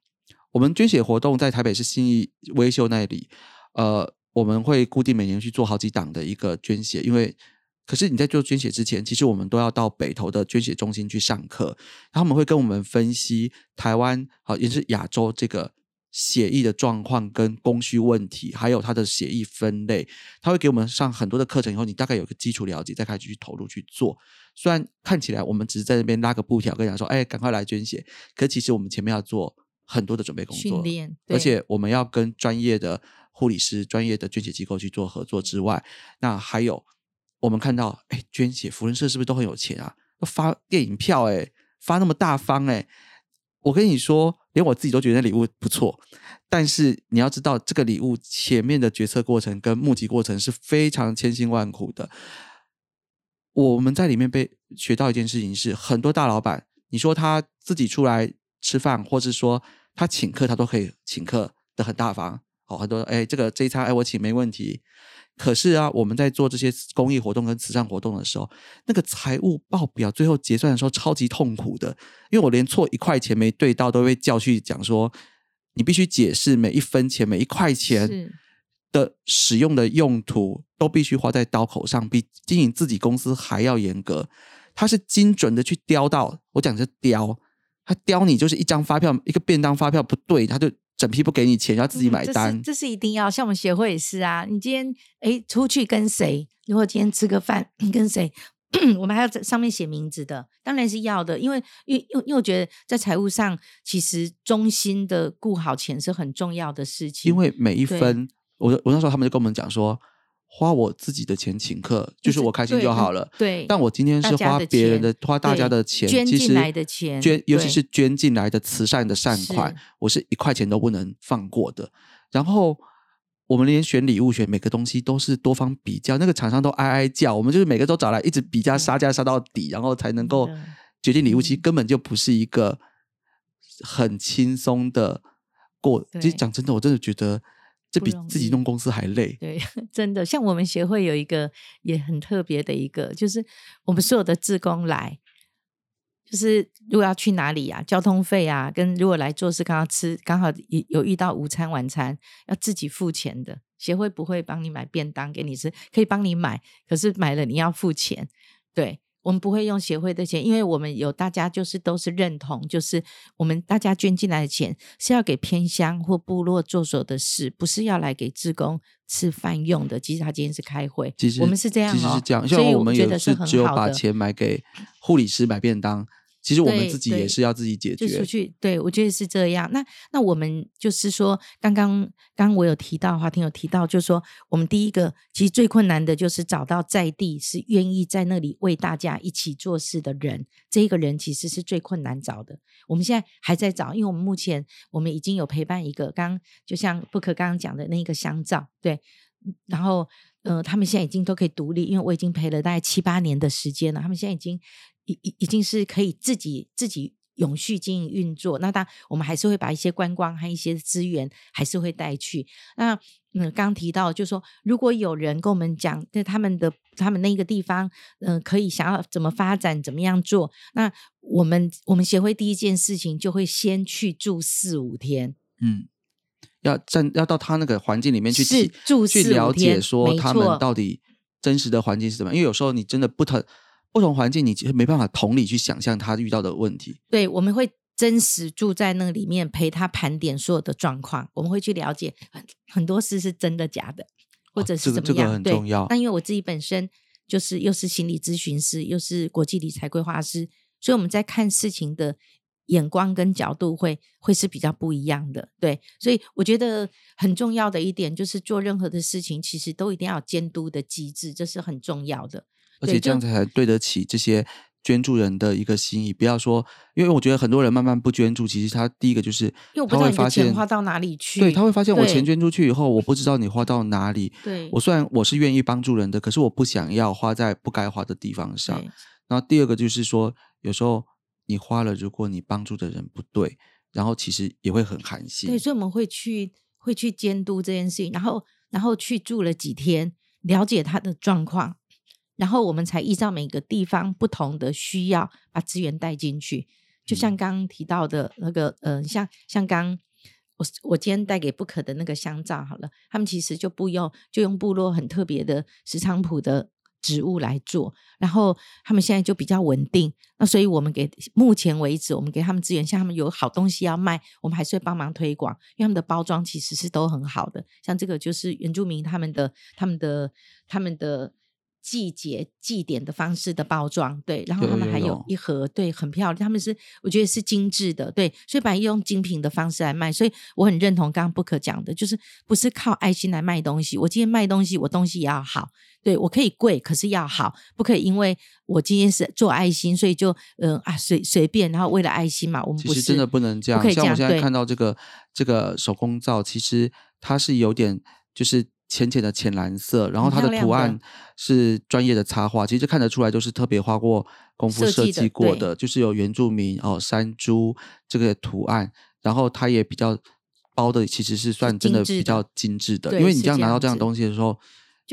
我们捐血活动在台北市新义微秀那里，呃，我们会固定每年去做好几档的一个捐血，因为。可是你在做捐血之前，其实我们都要到北投的捐血中心去上课，他们会跟我们分析台湾好也是亚洲这个血液的状况跟供需问题，还有它的血液分类，他会给我们上很多的课程，以后你大概有个基础了解，再开始去投入去做。虽然看起来我们只是在那边拉个布条，跟讲说，哎，赶快来捐血，可其实我们前面要做很多的准备工作，而且我们要跟专业的护理师、专业的捐血机构去做合作之外，那还有。我们看到，哎，捐血，福人社是不是都很有钱啊？发电影票，哎，发那么大方，哎，我跟你说，连我自己都觉得礼物不错。但是你要知道，这个礼物前面的决策过程跟募集过程是非常千辛万苦的。我们在里面被学到一件事情是，很多大老板，你说他自己出来吃饭，或是说他请客，他都可以请客的很大方。哦，很多，哎，这个这一餐，哎，我请没问题。可是啊，我们在做这些公益活动跟慈善活动的时候，那个财务报表最后结算的时候超级痛苦的，因为我连错一块钱没对到，都被叫去讲说，你必须解释每一分钱、每一块钱的使用的用途，都必须花在刀口上，比经营自己公司还要严格。他是精准的去雕到，我讲是雕，他雕你就是一张发票，一个便当发票不对，他就。整批不给你钱，要自己买单。这是一定要，像我们协会也是啊。你今天哎出去跟谁？如果今天吃个饭，你跟谁？[CLEARS THROAT] 我们还要在上面写名字的，当然是要的。因为因为因为我觉得在财务上，其实中心的顾好钱是很重要的事情。因为每一分，我我那时候他们就跟我们讲说。花我自己的钱请客，就是我开心就好了。对，但我今天是花别人的，花大家的钱，捐进来的钱，捐，尤其是捐进来的慈善的善款，我是一块钱都不能放过的。然后我们连选礼物，选每个东西都是多方比较，那个厂商都哀哀叫，我们就是每个都找来一直比价杀价杀到底，然后才能够决定礼物。其实根本就不是一个很轻松的过。其实讲真的，我真的觉得。这比自己弄公司还累。对，[LAUGHS] 真的，像我们协会有一个也很特别的一个，就是我们所有的志工来，就是如果要去哪里呀，交通费啊，跟如果来做事刚好吃，刚好有遇到午餐晚餐要自己付钱的，协会不会帮你买便当给你吃，可以帮你买，可是买了你要付钱。对我们不会用协会的钱，因为我们有大家就是都是认同，就是我们大家捐进来的钱是要给偏乡或部落做所的事，不是要来给志工吃饭用的。其实他今天是开会，其实我们是这样哦其实是这样，所以像我们觉得是有是只有。把钱买给护理师买便当，其实我们自己也是要自己解决就出。去，对我觉得是这样。那那我们就是说，刚刚刚刚我有提到，华庭有提到，就是说，我们第一个其实最困难的就是找到在地是愿意在那里为大家一起做事的人，这一个人其实是最困难找的。我们现在还在找，因为我们目前我们已经有陪伴一个，刚刚就像不可刚刚讲的那个香皂，对，然后呃，他们现在已经都可以独立，因为我已经陪了大概七八年的时间了，他们现在已经已已已经是可以自己自己永续经营运作。那当，我们还是会把一些观光和一些资源还是会带去。那嗯，刚刚提到就是说，如果有人跟我们讲，在他们的他们那个地方，嗯、可以想要怎么发展，怎么样做，那我们我们协会第一件事情就会先去住四五天。嗯，要站要到他那个环境里面去住去了解说他们到底真实的环境是怎么样，因为有时候你真的不同不同环境，你其实没办法同理去想象他遇到的问题。对，我们会真实住在那里面，陪他盘点所有的状况。我们会去了解很很多事是真的假的，或哦者是怎么样。对很重要那因为我自己本身就是又是心理咨询师，又是国际理财规划师，所以我们在看事情的眼光跟角度会会是比较不一样的。对，所以我觉得很重要的一点就是做任何的事情，其实都一定要有监督的机制，这是很重要的。而且这样子才对得起这些捐助人的一个心意。不要说，因为我觉得很多人慢慢不捐助，其实他第一个就是他会发现花到哪里去，对，他会发现我钱捐出去以后，我不知道你花到哪里。对我虽然我是愿意帮助人的，可是我不想要花在不该花的地方上。对然后第二个就是说，有时候你花了，如果你帮助的人不对，然后其实也会很寒心。对，所以我们会去会去监督这件事情，然后然后去住了几天，了解他的状况，然后我们才依照每个地方不同的需要，把资源带进去。就像刚刚提到的那个，呃，像像刚我我今天带给不可的那个香皂好了，他们其实就不用就用部落很特别的石菖蒲的植物来做，然后他们现在就比较稳定。那所以我们给目前为止，我们给他们资源，像他们有好东西要卖，我们还是会帮忙推广，因为他们的包装其实是都很好的。像这个就是原住民他们的他们的他们的。季节祭典的方式的包装，对，然后他们还有一盒，对，很漂亮。他们是我觉得是精致的，对，所以把它用精品的方式来卖，所以我很认同刚刚不可讲的，就是不是靠爱心来卖东西。我今天卖东西，我东西也要好，对我可以贵，可是要好，不可以因为我今天是做爱心，所以就嗯、呃、啊随随便，然后为了爱心嘛，我们不是其实真的不能这样像我现在看到这个这个手工皂，其实它是有点就是浅浅的浅蓝色，然后它的图案是专业的插画，其实看得出来就是特别花过功夫设设计过的，就是有原住民哦山猪这个图案，然后它也比较包的其实是算真的比较精致的，对因为你这样拿到这样子东西的时候。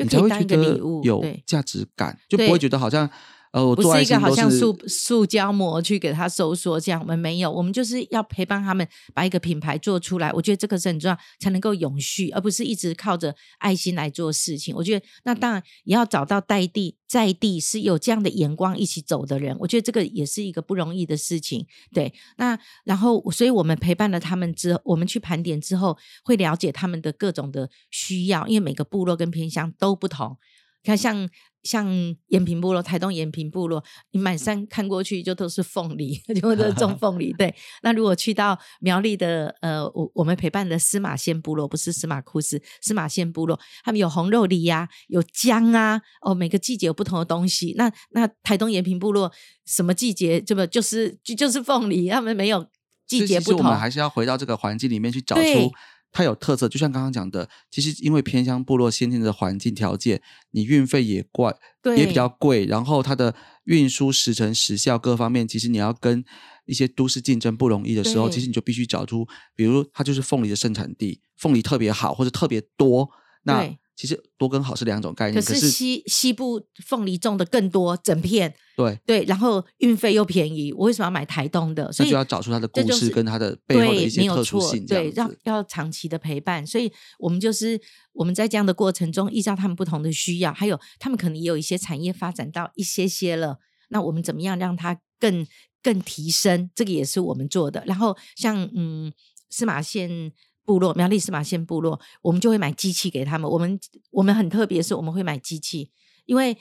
你才会觉得有价值感，就不会觉得好像呃，我做爱不是一个好像塑塑胶膜去给它收缩这样，我们没有，我们就是要陪伴他们把一个品牌做出来。我觉得这个是很重要，才能够永续，而不是一直靠着爱心来做事情。我觉得那当然也要找到在地在地是有这样的眼光一起走的人，我觉得这个也是一个不容易的事情。对，那然后所以我们陪伴了他们之后，我们去盘点之后，会了解他们的各种的需要，因为每个部落跟偏乡都不同。看像像延平部落、台东延平部落，你满山看过去就都是凤梨，[LAUGHS] 就都是种 [LAUGHS] 凤梨。对，那如果去到苗栗的呃，我我们陪伴的司马县部落，不是司马库斯，司马县部落，他们有红肉梨呀、有姜啊，哦，每个季节有不同的东西。那那台东延平部落什么季节，这么就是就就是凤梨，他们没有季节不同其实我们。还是要回到这个环境里面去找出它有特色。就像刚刚讲的，其实因为偏乡部落先天的环境条件，你运费也贵，也比较贵，然后它的运输时程、时效各方面，其实你要跟一些都市竞争不容易的时候，其实你就必须找出，比如它就是凤梨的生产地，凤梨特别好或者特别多，那对其实多跟好是两种概念，可是西西部凤梨种的更多，整片对。对，然后运费又便宜，我为什么要买台东的？所以那就要找出它的故事跟它的背后的一些特殊性，这对，要。要长期的陪伴，所以我们就是我们在这样的过程中，依照他们不同的需要，还有他们可能也有一些产业发展到一些些了，那我们怎么样让它更更提升？这个也是我们做的。然后像嗯，司马县部落苗栗司马县部落，我们就会买机器给他们。我们我们很特别，是我们会买机器，因为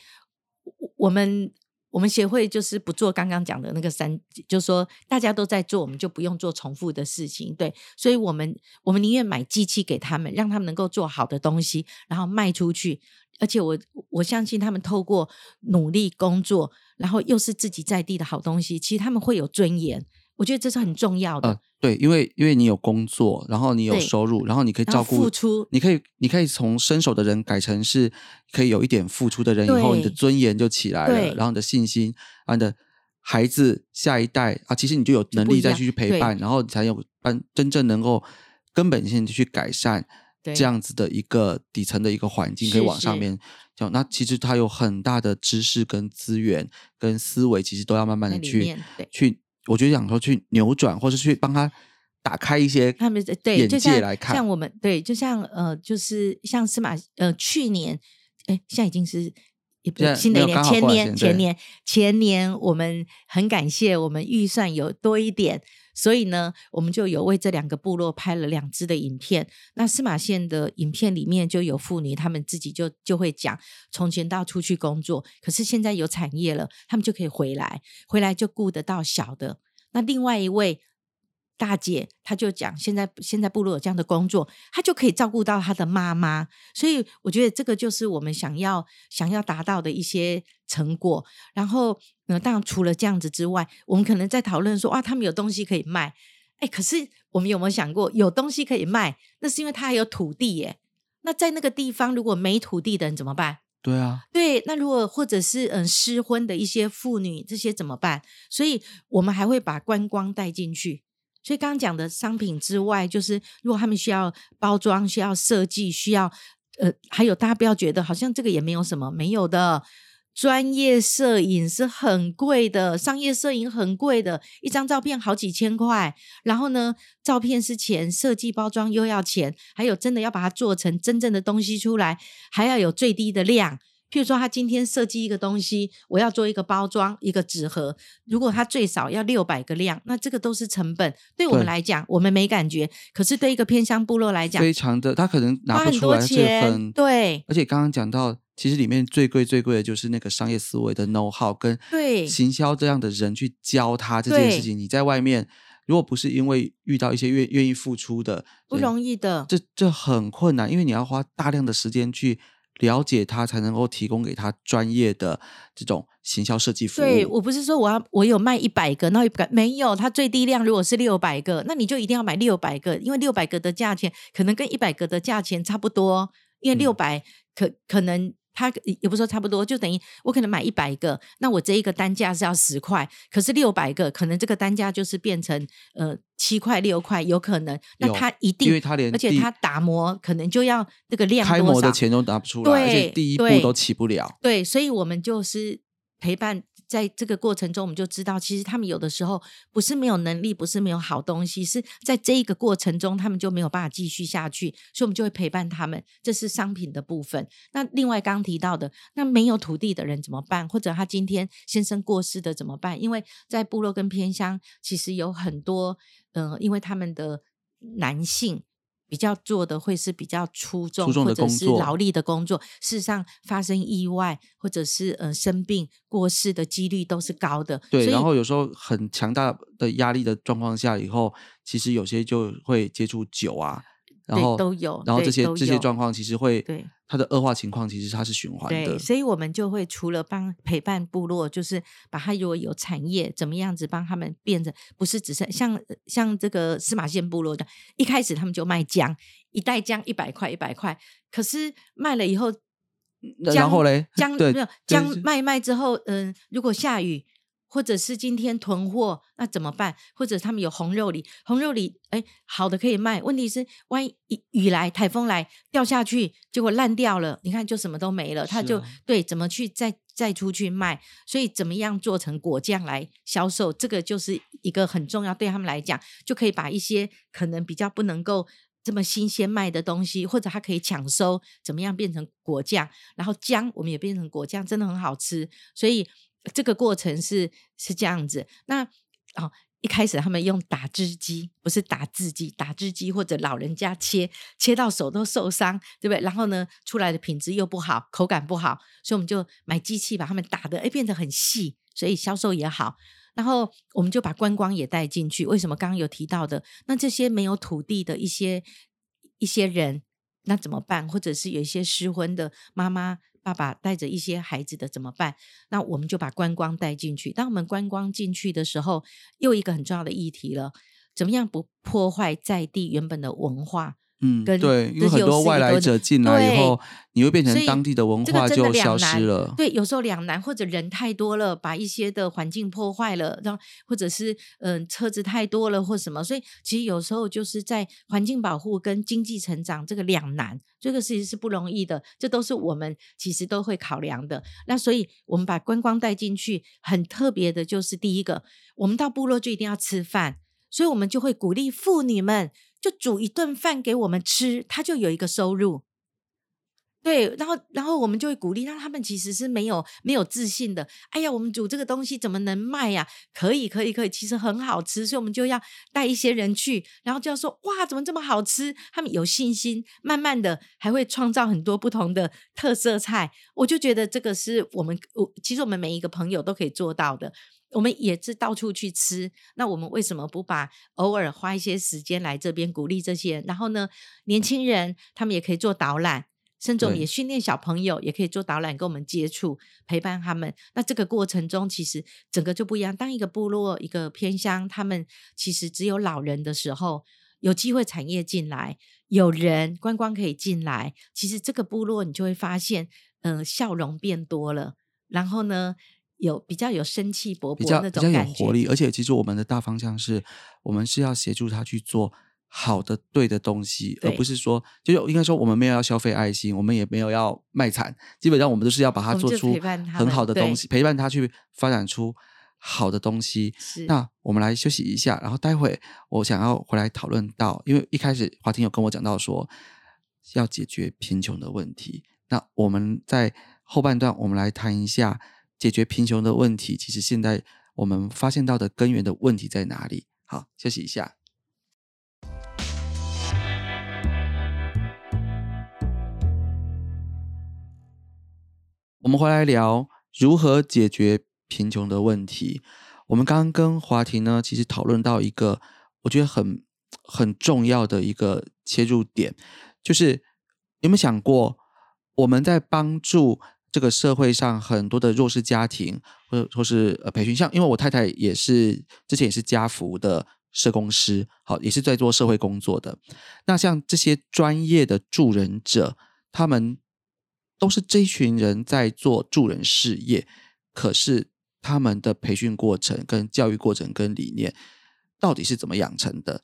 我们。我们协会就是不做刚刚讲的那个三，就是说大家都在做，我们就不用做重复的事情，对。所以，我们我们宁愿买机器给他们，让他们能够做好的东西，然后卖出去。而且，我我相信他们透过努力工作，然后又是自己在地的好东西，其实他们会有尊严。我觉得这是很重要的。对，因为因为你有工作，然后你有收入，然后你可以照顾付出，你可以你可以从伸手的人改成是可以有一点付出的人，以后你的尊严就起来了，然后你的信心，啊，你的孩子下一代啊，其实你就有能力再去陪伴，然后才有办真正能够根本性的去改善这样子的一个底层的一个环境，可以往上面讲。那其实它有很大的知识跟资源跟思维，其实都要慢慢的去去。我就想说去扭转，或是去帮他打开一些他们对眼界来看，像我们对，就像呃，就是像司马呃，去年哎，现在已经是也不是新的一年，前年前年前年，我们很感谢我们预算有多一点。所以呢，我们就有为这两个部落拍了两支的影片。那司马县的影片里面就有妇女，她们自己就就会讲，从前到出去工作，可是现在有产业了，她们就可以回来，回来就顾得到小的。那另外一位。大姐，她就讲，现在现在部落有这样的工作，她就可以照顾到她的妈妈，所以我觉得这个就是我们想要想要达到的一些成果。然后，呃，当然除了这样子之外，我们可能在讨论说，哇，他们有东西可以卖，哎，可是我们有没有想过，有东西可以卖，那是因为他还有土地耶。那在那个地方如果没土地的人怎么办？对啊，对，那如果或者是嗯失婚的一些妇女，这些怎么办？所以我们还会把观光带进去。所以刚刚讲的商品之外，就是如果他们需要包装、需要设计、需要呃，还有大家不要觉得好像这个也没有什么，没有的。专业摄影是很贵的，商业摄影很贵的，一张照片好几千块。然后呢，照片是钱，设计包装又要钱，还有真的要把它做成真正的东西出来，还要有最低的量。譬如说，他今天设计一个东西，我要做一个包装，一个纸盒。如果他最少要六百个量，那这个都是成本。对我们来讲，我们没感觉。可是对一个偏乡部落来讲，非常的，他可能拿不出来这份。对，而且刚刚讲到，其实里面最贵最贵的就是那个商业思维的 know how 跟对行销这样的人去教他这件事情。你在外面，如果不是因为遇到一些愿愿意付出的，不容易的，这这很困难，因为你要花大量的时间去。了解他才能够提供给他专业的这种行销设计服务。对我不是说我要我有卖一百个，那一百没有，它最低量如果是六百个，那你就一定要买六百个，因为六百个的价钱可能跟一百个的价钱差不多，因为六百可可能。他也不说差不多，就等于我可能买一百个，那我这一个单价是要十块，可是六百个，可能这个单价就是变成呃七块六块，有可能。那他一定，因为他连而且他打磨可能就要那个量开模的钱都拿不出来，而且第一步都起不了。对，所以我们就是陪伴。在这个过程中，我们就知道，其实他们有的时候不是没有能力，不是没有好东西，是在这一个过程中，他们就没有办法继续下去，所以我们就会陪伴他们。这是商品的部分。那另外刚提到的，那没有土地的人怎么办？或者他今天先生过世的怎么办？因为在部落跟偏乡，其实有很多，呃，因为他们的男性。比较做的会是比较出众或者是劳力的工作，事实上发生意外或者是呃生病过世的几率都是高的。对，然后有时候很强大的压力的状况下，以后其实有些就会接触酒啊。然后都有，然后这些这些状况其实会，对它的恶化情况其实它是循环的，所以我们就会除了帮陪伴部落，就是把它如果有产业怎么样子帮他们变成不是只是像像这个司马县部落的，一开始他们就卖姜，一袋姜一百块一百块，可是卖了以后，然后嘞姜没有姜卖卖之后，嗯，如果下雨。或者是今天囤货，那怎么办？或者他们有红肉梨，红肉梨哎，好的可以卖。问题是，万一雨来、台风来掉下去，结果烂掉了，你看就什么都没了。他就对怎么去再再出去卖？所以怎么样做成果酱来销售？这个就是一个很重要，对他们来讲，就可以把一些可能比较不能够这么新鲜卖的东西，或者它可以抢收，怎么样变成果酱？然后姜我们也变成果酱，真的很好吃。所以。这个过程是是这样子。那哦，一开始他们用打汁机，不是打字机，打汁机或者老人家切切到手都受伤，对不对？然后呢，出来的品质又不好，口感不好，所以我们就买机器把他们打的哎变得很细，所以销售也好。然后我们就把观光也带进去。为什么刚刚有提到的？那这些没有土地的一些一些人，那怎么办？或者是有一些失婚的妈妈、爸爸带着一些孩子的怎么办？那我们就把观光带进去。当我们观光进去的时候，又一个很重要的议题了：怎么样不破坏在地原本的文化？嗯，跟对，因为这很多外来者进来以对后，你会变成当地的文化就消失了。对，有时候两难，或者人太多了，把一些的环境破坏了，然后或者是嗯、呃车子太多了或什么，所以其实有时候就是在环境保护跟经济成长这个两难，这个事实是不容易的，这都是我们其实都会考量的。那所以我们把观光带进去，很特别的就是第一个，我们到部落就一定要吃饭，所以我们就会鼓励妇女们就煮一顿饭给我们吃，他就有一个收入。对，然后然后我们就会鼓励，那他们其实是没有没有自信的。哎呀，我们煮这个东西怎么能卖呀、可以，可以，可以，其实很好吃，所以我们就要带一些人去，然后就要说哇，怎么这么好吃？他们有信心，慢慢的还会创造很多不同的特色菜。我就觉得这个是我们，我其实我们每一个朋友都可以做到的。我们也是到处去吃，那我们为什么不把偶尔花一些时间来这边鼓励这些人？然后呢，年轻人他们也可以做导览，甚至我们也训练小朋友，也可以做导览，跟我们接触，陪伴他们。那这个过程中，其实整个就不一样。当一个部落、一个偏乡，他们其实只有老人的时候，有机会产业进来，有人观光可以进来，其实这个部落你就会发现，嗯、笑容变多了。然后呢，有比较有生气勃勃比较有活力，而且其实我们的大方向是，我们是要协助他去做好的、对的东西，而不是说，就是应该说我们没有要消费爱心，我们也没有要卖惨，基本上我们都是要把它做出很好的东西，陪伴他去发展出好的东西。是。那我们来休息一下，然后待会我想要回来讨论到，因为一开始华婷有跟我讲到说要解决贫穷的问题，那我们在后半段我们来谈一下解决贫穷的问题。其实现在我们发现到的根源的问题在哪里？好，休息一下。我们回来聊如何解决贫穷的问题。我们刚刚跟华婷呢，其实讨论到一个我觉得很很重要的一个切入点，就是有没有想过，我们在帮助这个社会上很多的弱势家庭，或者或是呃培训，像因为我太太也是之前也是家福的社工师，好，也是在做社会工作的。那像这些专业的助人者，他们都是这一群人在做助人事业，可是他们的培训过程、跟教育过程、跟理念，到底是怎么养成的？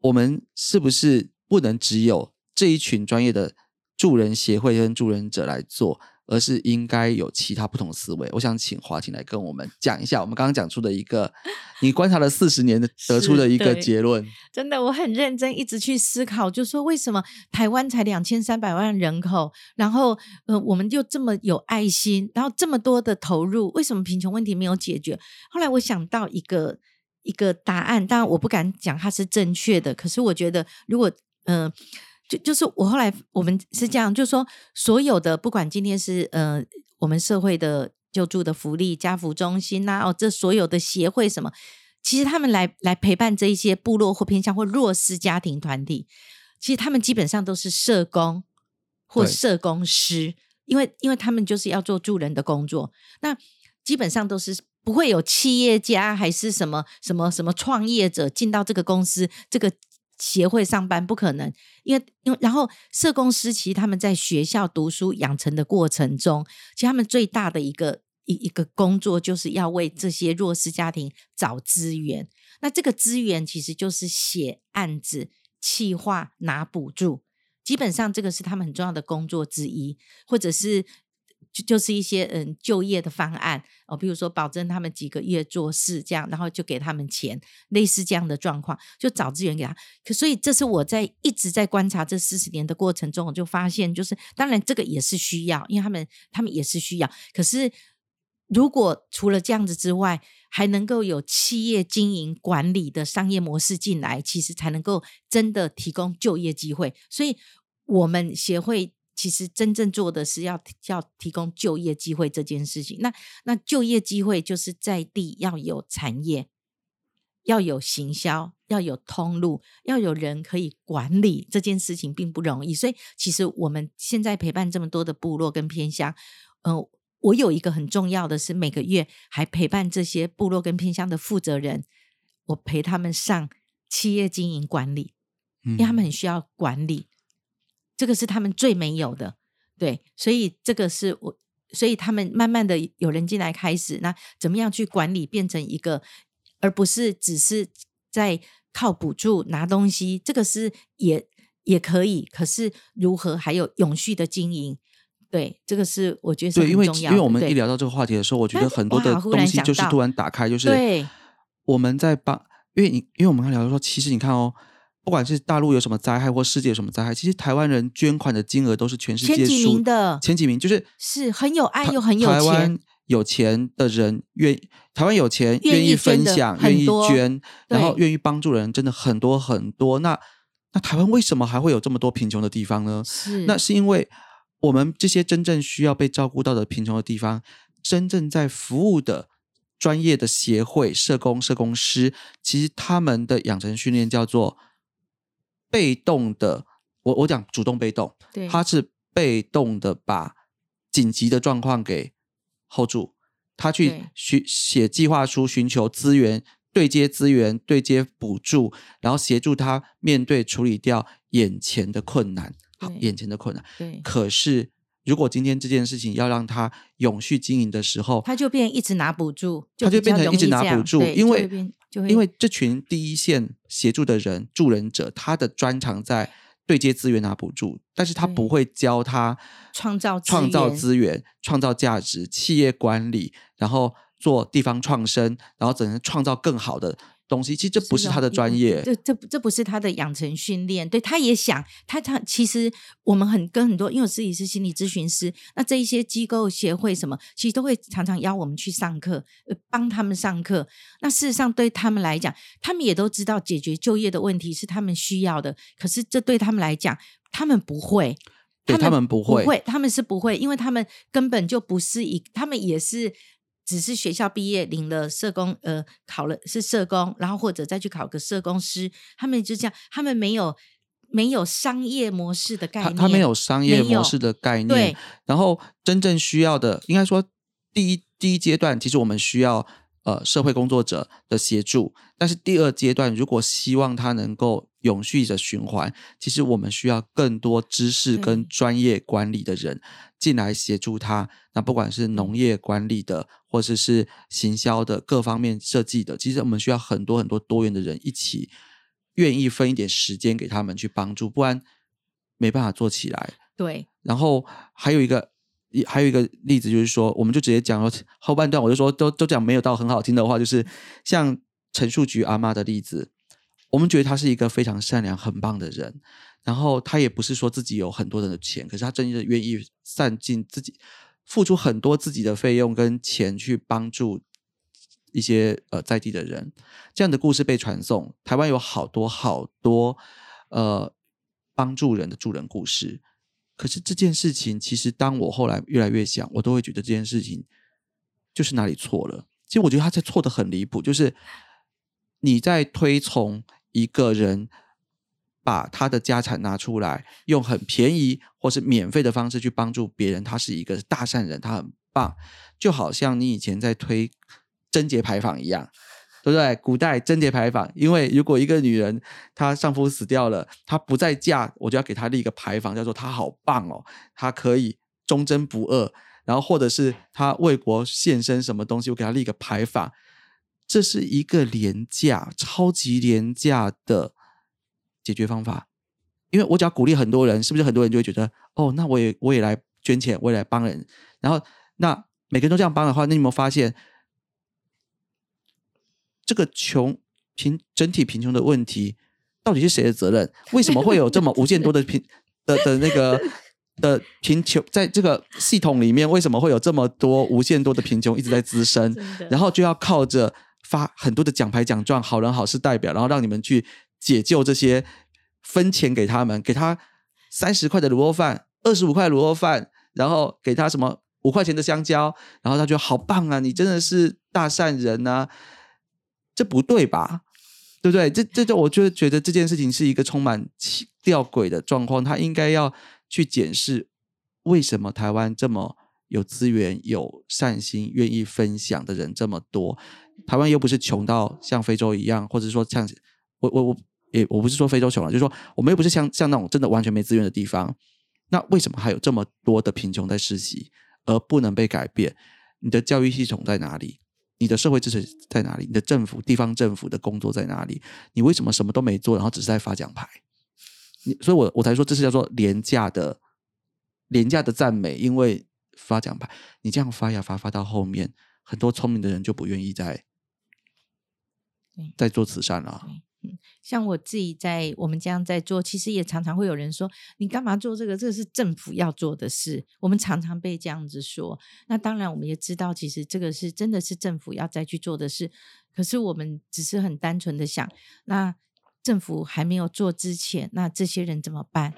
我们是不是不能只有这一群专业的助人协会跟助人者来做，而是应该有其他不同的思维？我想请华婷来跟我们讲一下，我们刚刚讲出的一个 [LAUGHS] 你观察了四十年的得出的一个结论。真的，我很认真，一直去思考，就说为什么台湾才两千三百万人口，然后呃，我们就这么有爱心，然后这么多的投入，为什么贫穷问题没有解决？后来我想到一个一个答案，当然我不敢讲它是正确的，可是我觉得如果呃。就就是我后来我们是这样，就是说所有的不管今天是呃我们社会的救助的福利家福中心呐、哦这所有的协会什么，其实他们来来陪伴这一些部落或偏向或弱势家庭团体，其实他们基本上都是社工或社工师，因为因为他们就是要做助人的工作，那基本上都是不会有企业家还是什么什么什么创业者进到这个公司这个。协会上班不可能，因为因为然后社工师其实他们在学校读书养成的过程中，其实他们最大的一个一一个工作就是要为这些弱势家庭找资源。那这个资源其实就是写案子、企划、拿补助，基本上这个是他们很重要的工作之一，或者是就就是一些嗯就业的方案哦，比如说保证他们几个月做事这样，然后就给他们钱，类似这样的状况，就找资源给他。可所以这是我在一直在观察这四十年的过程中，我就发现，就是当然这个也是需要，因为他们他们也是需要，可是如果除了这样子之外，还能够有企业经营管理的商业模式进来，其实才能够真的提供就业机会。所以，我们协会其实真正做的是要要提供就业机会这件事情。那那就业机会就是在地要有产业，要有行销，要有通路，要有人可以管理这件事情，并不容易。所以，其实我们现在陪伴这么多的部落跟偏乡，嗯。我有一个很重要的是，每个月还陪伴这些部落跟偏乡的负责人，我陪他们上企业经营管理，因为他们很需要管理，这个是他们最没有的，对，所以这个是我，所以他们慢慢的有人进来开始，那怎么样去管理，变成一个，而不是只是在靠补助拿东西，这个是也也可以，可是如何还有永续的经营？对，这个是我觉得是对，因为因为我们一聊到这个话题的时候，我觉得很多的东西就是突然打开，就是我们在帮，因为你因为我们刚聊到说，其实你看哦，不管是大陆有什么灾害或世界有什么灾害，其实台湾人捐款的金额都是全世界前几名的，前几名就是是很有爱又很有钱，台湾有钱的人愿台湾有钱愿意分享，愿意捐，然后愿意帮助人，真的很多很多。那那台湾为什么还会有这么多贫穷的地方呢？是那是因为。我们这些真正需要被照顾到的贫穷的地方，真正在服务的专业的协会、社工、社工师，其实他们的养成训练叫做被动的。我我讲主动被动，对，他是被动的把紧急的状况给 hold 住，他去寻写计划书，寻求资源，对接资源，对接补助，然后协助他面对处理掉眼前的困难。好眼前的困难，对。可是，如果今天这件事情要让他永续经营的时候，他就变一直拿补助，他就变成一直拿补助，因为因为这群第一线协助的人、助人者，他的专长在对接资源拿补助，但是他不会教他创造创造资源、创造价值、企业管理，然后做地方创生，然后怎能创造更好的。东西其实这不是他的专业，这这这不是他的养成训练。对他也想，他他其实我们很跟很多，因为我自己是心理咨询师，那这一些机构协会什么，其实都会常常邀我们去上课，帮他们上课。那事实上对他们来讲，他们也都知道解决就业的问题是他们需要的，可是这对他们来讲，他们不会，他们不会，不会，他们是不会，因为他们根本就不是一，他们也是。只是学校毕业领了社工，呃，考了是社工，然后或者再去考个社工师，他们就这样，他们没有没有商业模式的概念，他没有商业模式的概念。对，然后真正需要的，应该说第一第一阶段，其实我们需要。呃，社会工作者的协助，但是第二阶段，如果希望他能够永续的循环，其实我们需要更多知识跟专业管理的人进来协助他。那不管是农业管理的，或者是行销的各方面设计的，其实我们需要很多很多多元的人一起愿意分一点时间给他们去帮助，不然没办法做起来。对，然后还有一个。一还有一个例子就是说，我们就直接讲了后半段，我就说都都讲没有到很好听的话，就是像陈树菊阿妈的例子，我们觉得她是一个非常善良、很棒的人，然后她也不是说自己有很多人的钱，可是她真的愿意散尽自己，付出很多自己的费用跟钱去帮助一些呃在地的人，这样的故事被传颂，台湾有好多好多呃帮助人的助人故事。可是这件事情，其实当我后来越来越想，我都会觉得这件事情就是哪里错了。其实我觉得他在错的很离谱，就是你在推崇一个人把他的家产拿出来，用很便宜或是免费的方式去帮助别人，他是一个大善人，他很棒，就好像你以前在推贞节牌坊一样。对不对？古代贞节牌坊，因为如果一个女人她丈夫死掉了，她不再嫁，我就要给她立一个牌坊，叫做她好棒哦，她可以忠贞不二。然后或者是她为国献身什么东西，我给她立一个牌坊。这是一个廉价、超级廉价的解决方法。因为我只要鼓励很多人，是不是很多人就会觉得哦，那我也我也来捐钱，我也来帮人。然后那每个人都这样帮的话，那你有没有发现？这个穷贫整体贫穷的问题，到底是谁的责任？为什么会有这么无限多的贫 [LAUGHS] 的的那个的贫穷，在这个系统里面，为什么会有这么多无限多的贫穷一直在滋生？然后就要靠着发很多的奖牌奖状，好人好事代表，然后让你们去解救这些，分钱给他们，给他三十块的卤肉饭，二十五块卤肉饭，然后给他什么五块钱的香蕉，然后他觉得好棒啊，你真的是大善人呐，这不对吧？对不对？这这就我就觉得这件事情是一个充满吊诡的状况，他应该要去检视为什么台湾这么有资源、有善心、愿意分享的人这么多。台湾又不是穷到像非洲一样，或者说像我我我也我不是说非洲穷了，就是说我们又不是像像那种真的完全没资源的地方。那为什么还有这么多的贫穷在世袭，而不能被改变？你的教育系统在哪里？你的社会支持在哪里？你的政府、地方政府的工作在哪里？你为什么什么都没做，然后只是在发奖牌？你，所以我我才说这是叫做廉价的、廉价的赞美，因为发奖牌，你这样发呀发，发到后面，很多聪明的人就不愿意再再做慈善了。嗯，像我自己在我们这样在做，其实也常常会有人说：“你干嘛做这个？这是政府要做的事。”我们常常被这样子说。那当然，我们也知道，其实这个是真的是政府要再去做的事。可是我们只是很单纯的想，那政府还没有做之前，那这些人怎么办？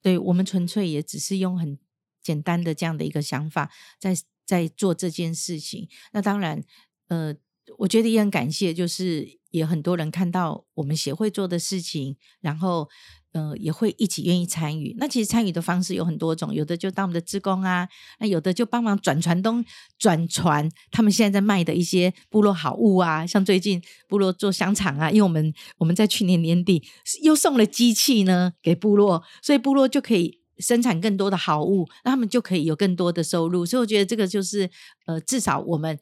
对我们纯粹也只是用很简单的这样的一个想法，在在做这件事情。那当然，呃。我觉得也很感谢，就是也很多人看到我们协会做的事情，然后呃也会一起愿意参与。那其实参与的方式有很多种，有的就当我们的职工啊，那有的就帮忙转传东转传他们现在在卖的一些部落好物啊，像最近部落做香肠啊，因为我们我们在去年年底又送了机器呢给部落，所以部落就可以生产更多的好物，那他们就可以有更多的收入。所以我觉得这个就是呃至少我们。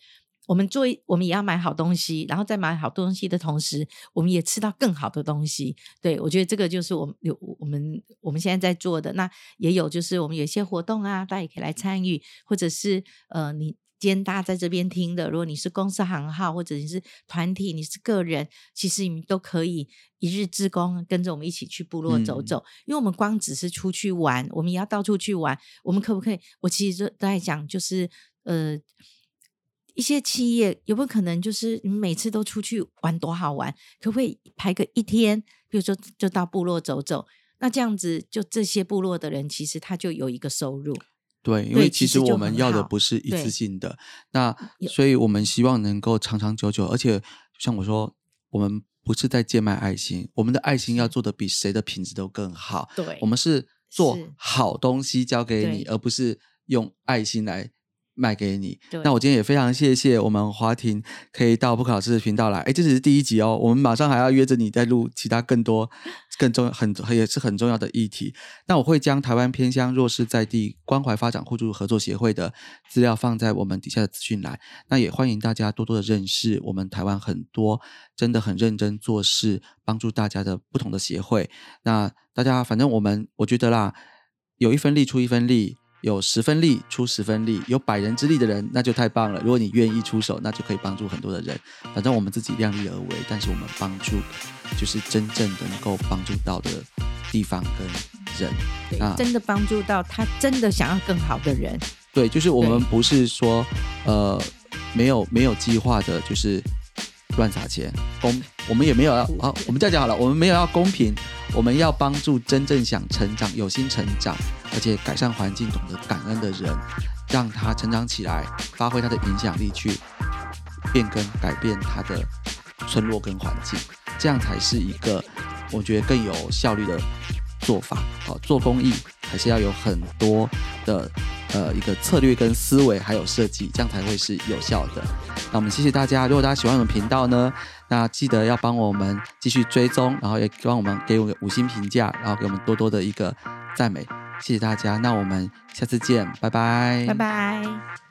我们做，我们也要买好东西，然后在买好东西的同时，我们也吃到更好的东西。对我觉得这个就是我们有我们我们现在在做的。那也有就是我们有一些活动啊，大家也可以来参与，或者是呃，你今天大家在这边听的，如果你是公司行号，或者你是团体，你是个人，其实你们都可以一日之功，跟着我们一起去部落走走。因为我们光只是出去玩，我们也要到处去玩。我们可不可以？我其实都在讲，就是呃。一些企业有没有可能就是你每次都出去玩多好玩？可不可以排个一天？比如说就到部落走走，那这样子就这些部落的人其实他就有一个收入。对，因为其实我们要的不是一次性的，那所以我们希望能够长长久久。而且像我说，我们不是在贱卖爱心，我们的爱心要做的比谁的品质都更好。对，我们是做好东西交给你，而不是用爱心来。卖给你。那我今天也非常谢谢我们华庭可以到不考试的频道来。哎，这只是第一集哦，我们马上还要约着你再录其他更多、[LAUGHS] 更重、很也是很重要的议题。那我会将台湾偏乡弱势在地关怀发展互助合作协会的资料放在我们底下的资讯栏。那也欢迎大家多多的认识我们台湾很多真的很认真做事、帮助大家的不同的协会。那大家反正我们我觉得啦，有一分力出一分力。有十分力出十分力，有百人之力的人那就太棒了。如果你愿意出手，那就可以帮助很多的人。反正我们自己量力而为，但是我们帮助就是真正的能够帮助到的地方跟人。对，真的帮助到他真的想要更好的人。对，就是我们不是说呃没有没有计划的，就是乱撒钱。公我们也没有要好，我们这样讲好了，我们没有要公平。我们要帮助真正想成长、有心成长，而且改善环境、懂得感恩的人，让他成长起来，发挥他的影响力，去变更、改变他的村落跟环境，这样才是一个我觉得更有效率的做法。好，做公益还是要有很多的呃一个策略跟思维，还有设计，这样才会是有效的。那我们谢谢大家，如果大家喜欢我们频道呢？那记得要帮我们继续追踪，然后也帮我们给我们五星评价，然后给我们多多的一个赞美，谢谢大家。那我们下次见，拜拜，拜拜。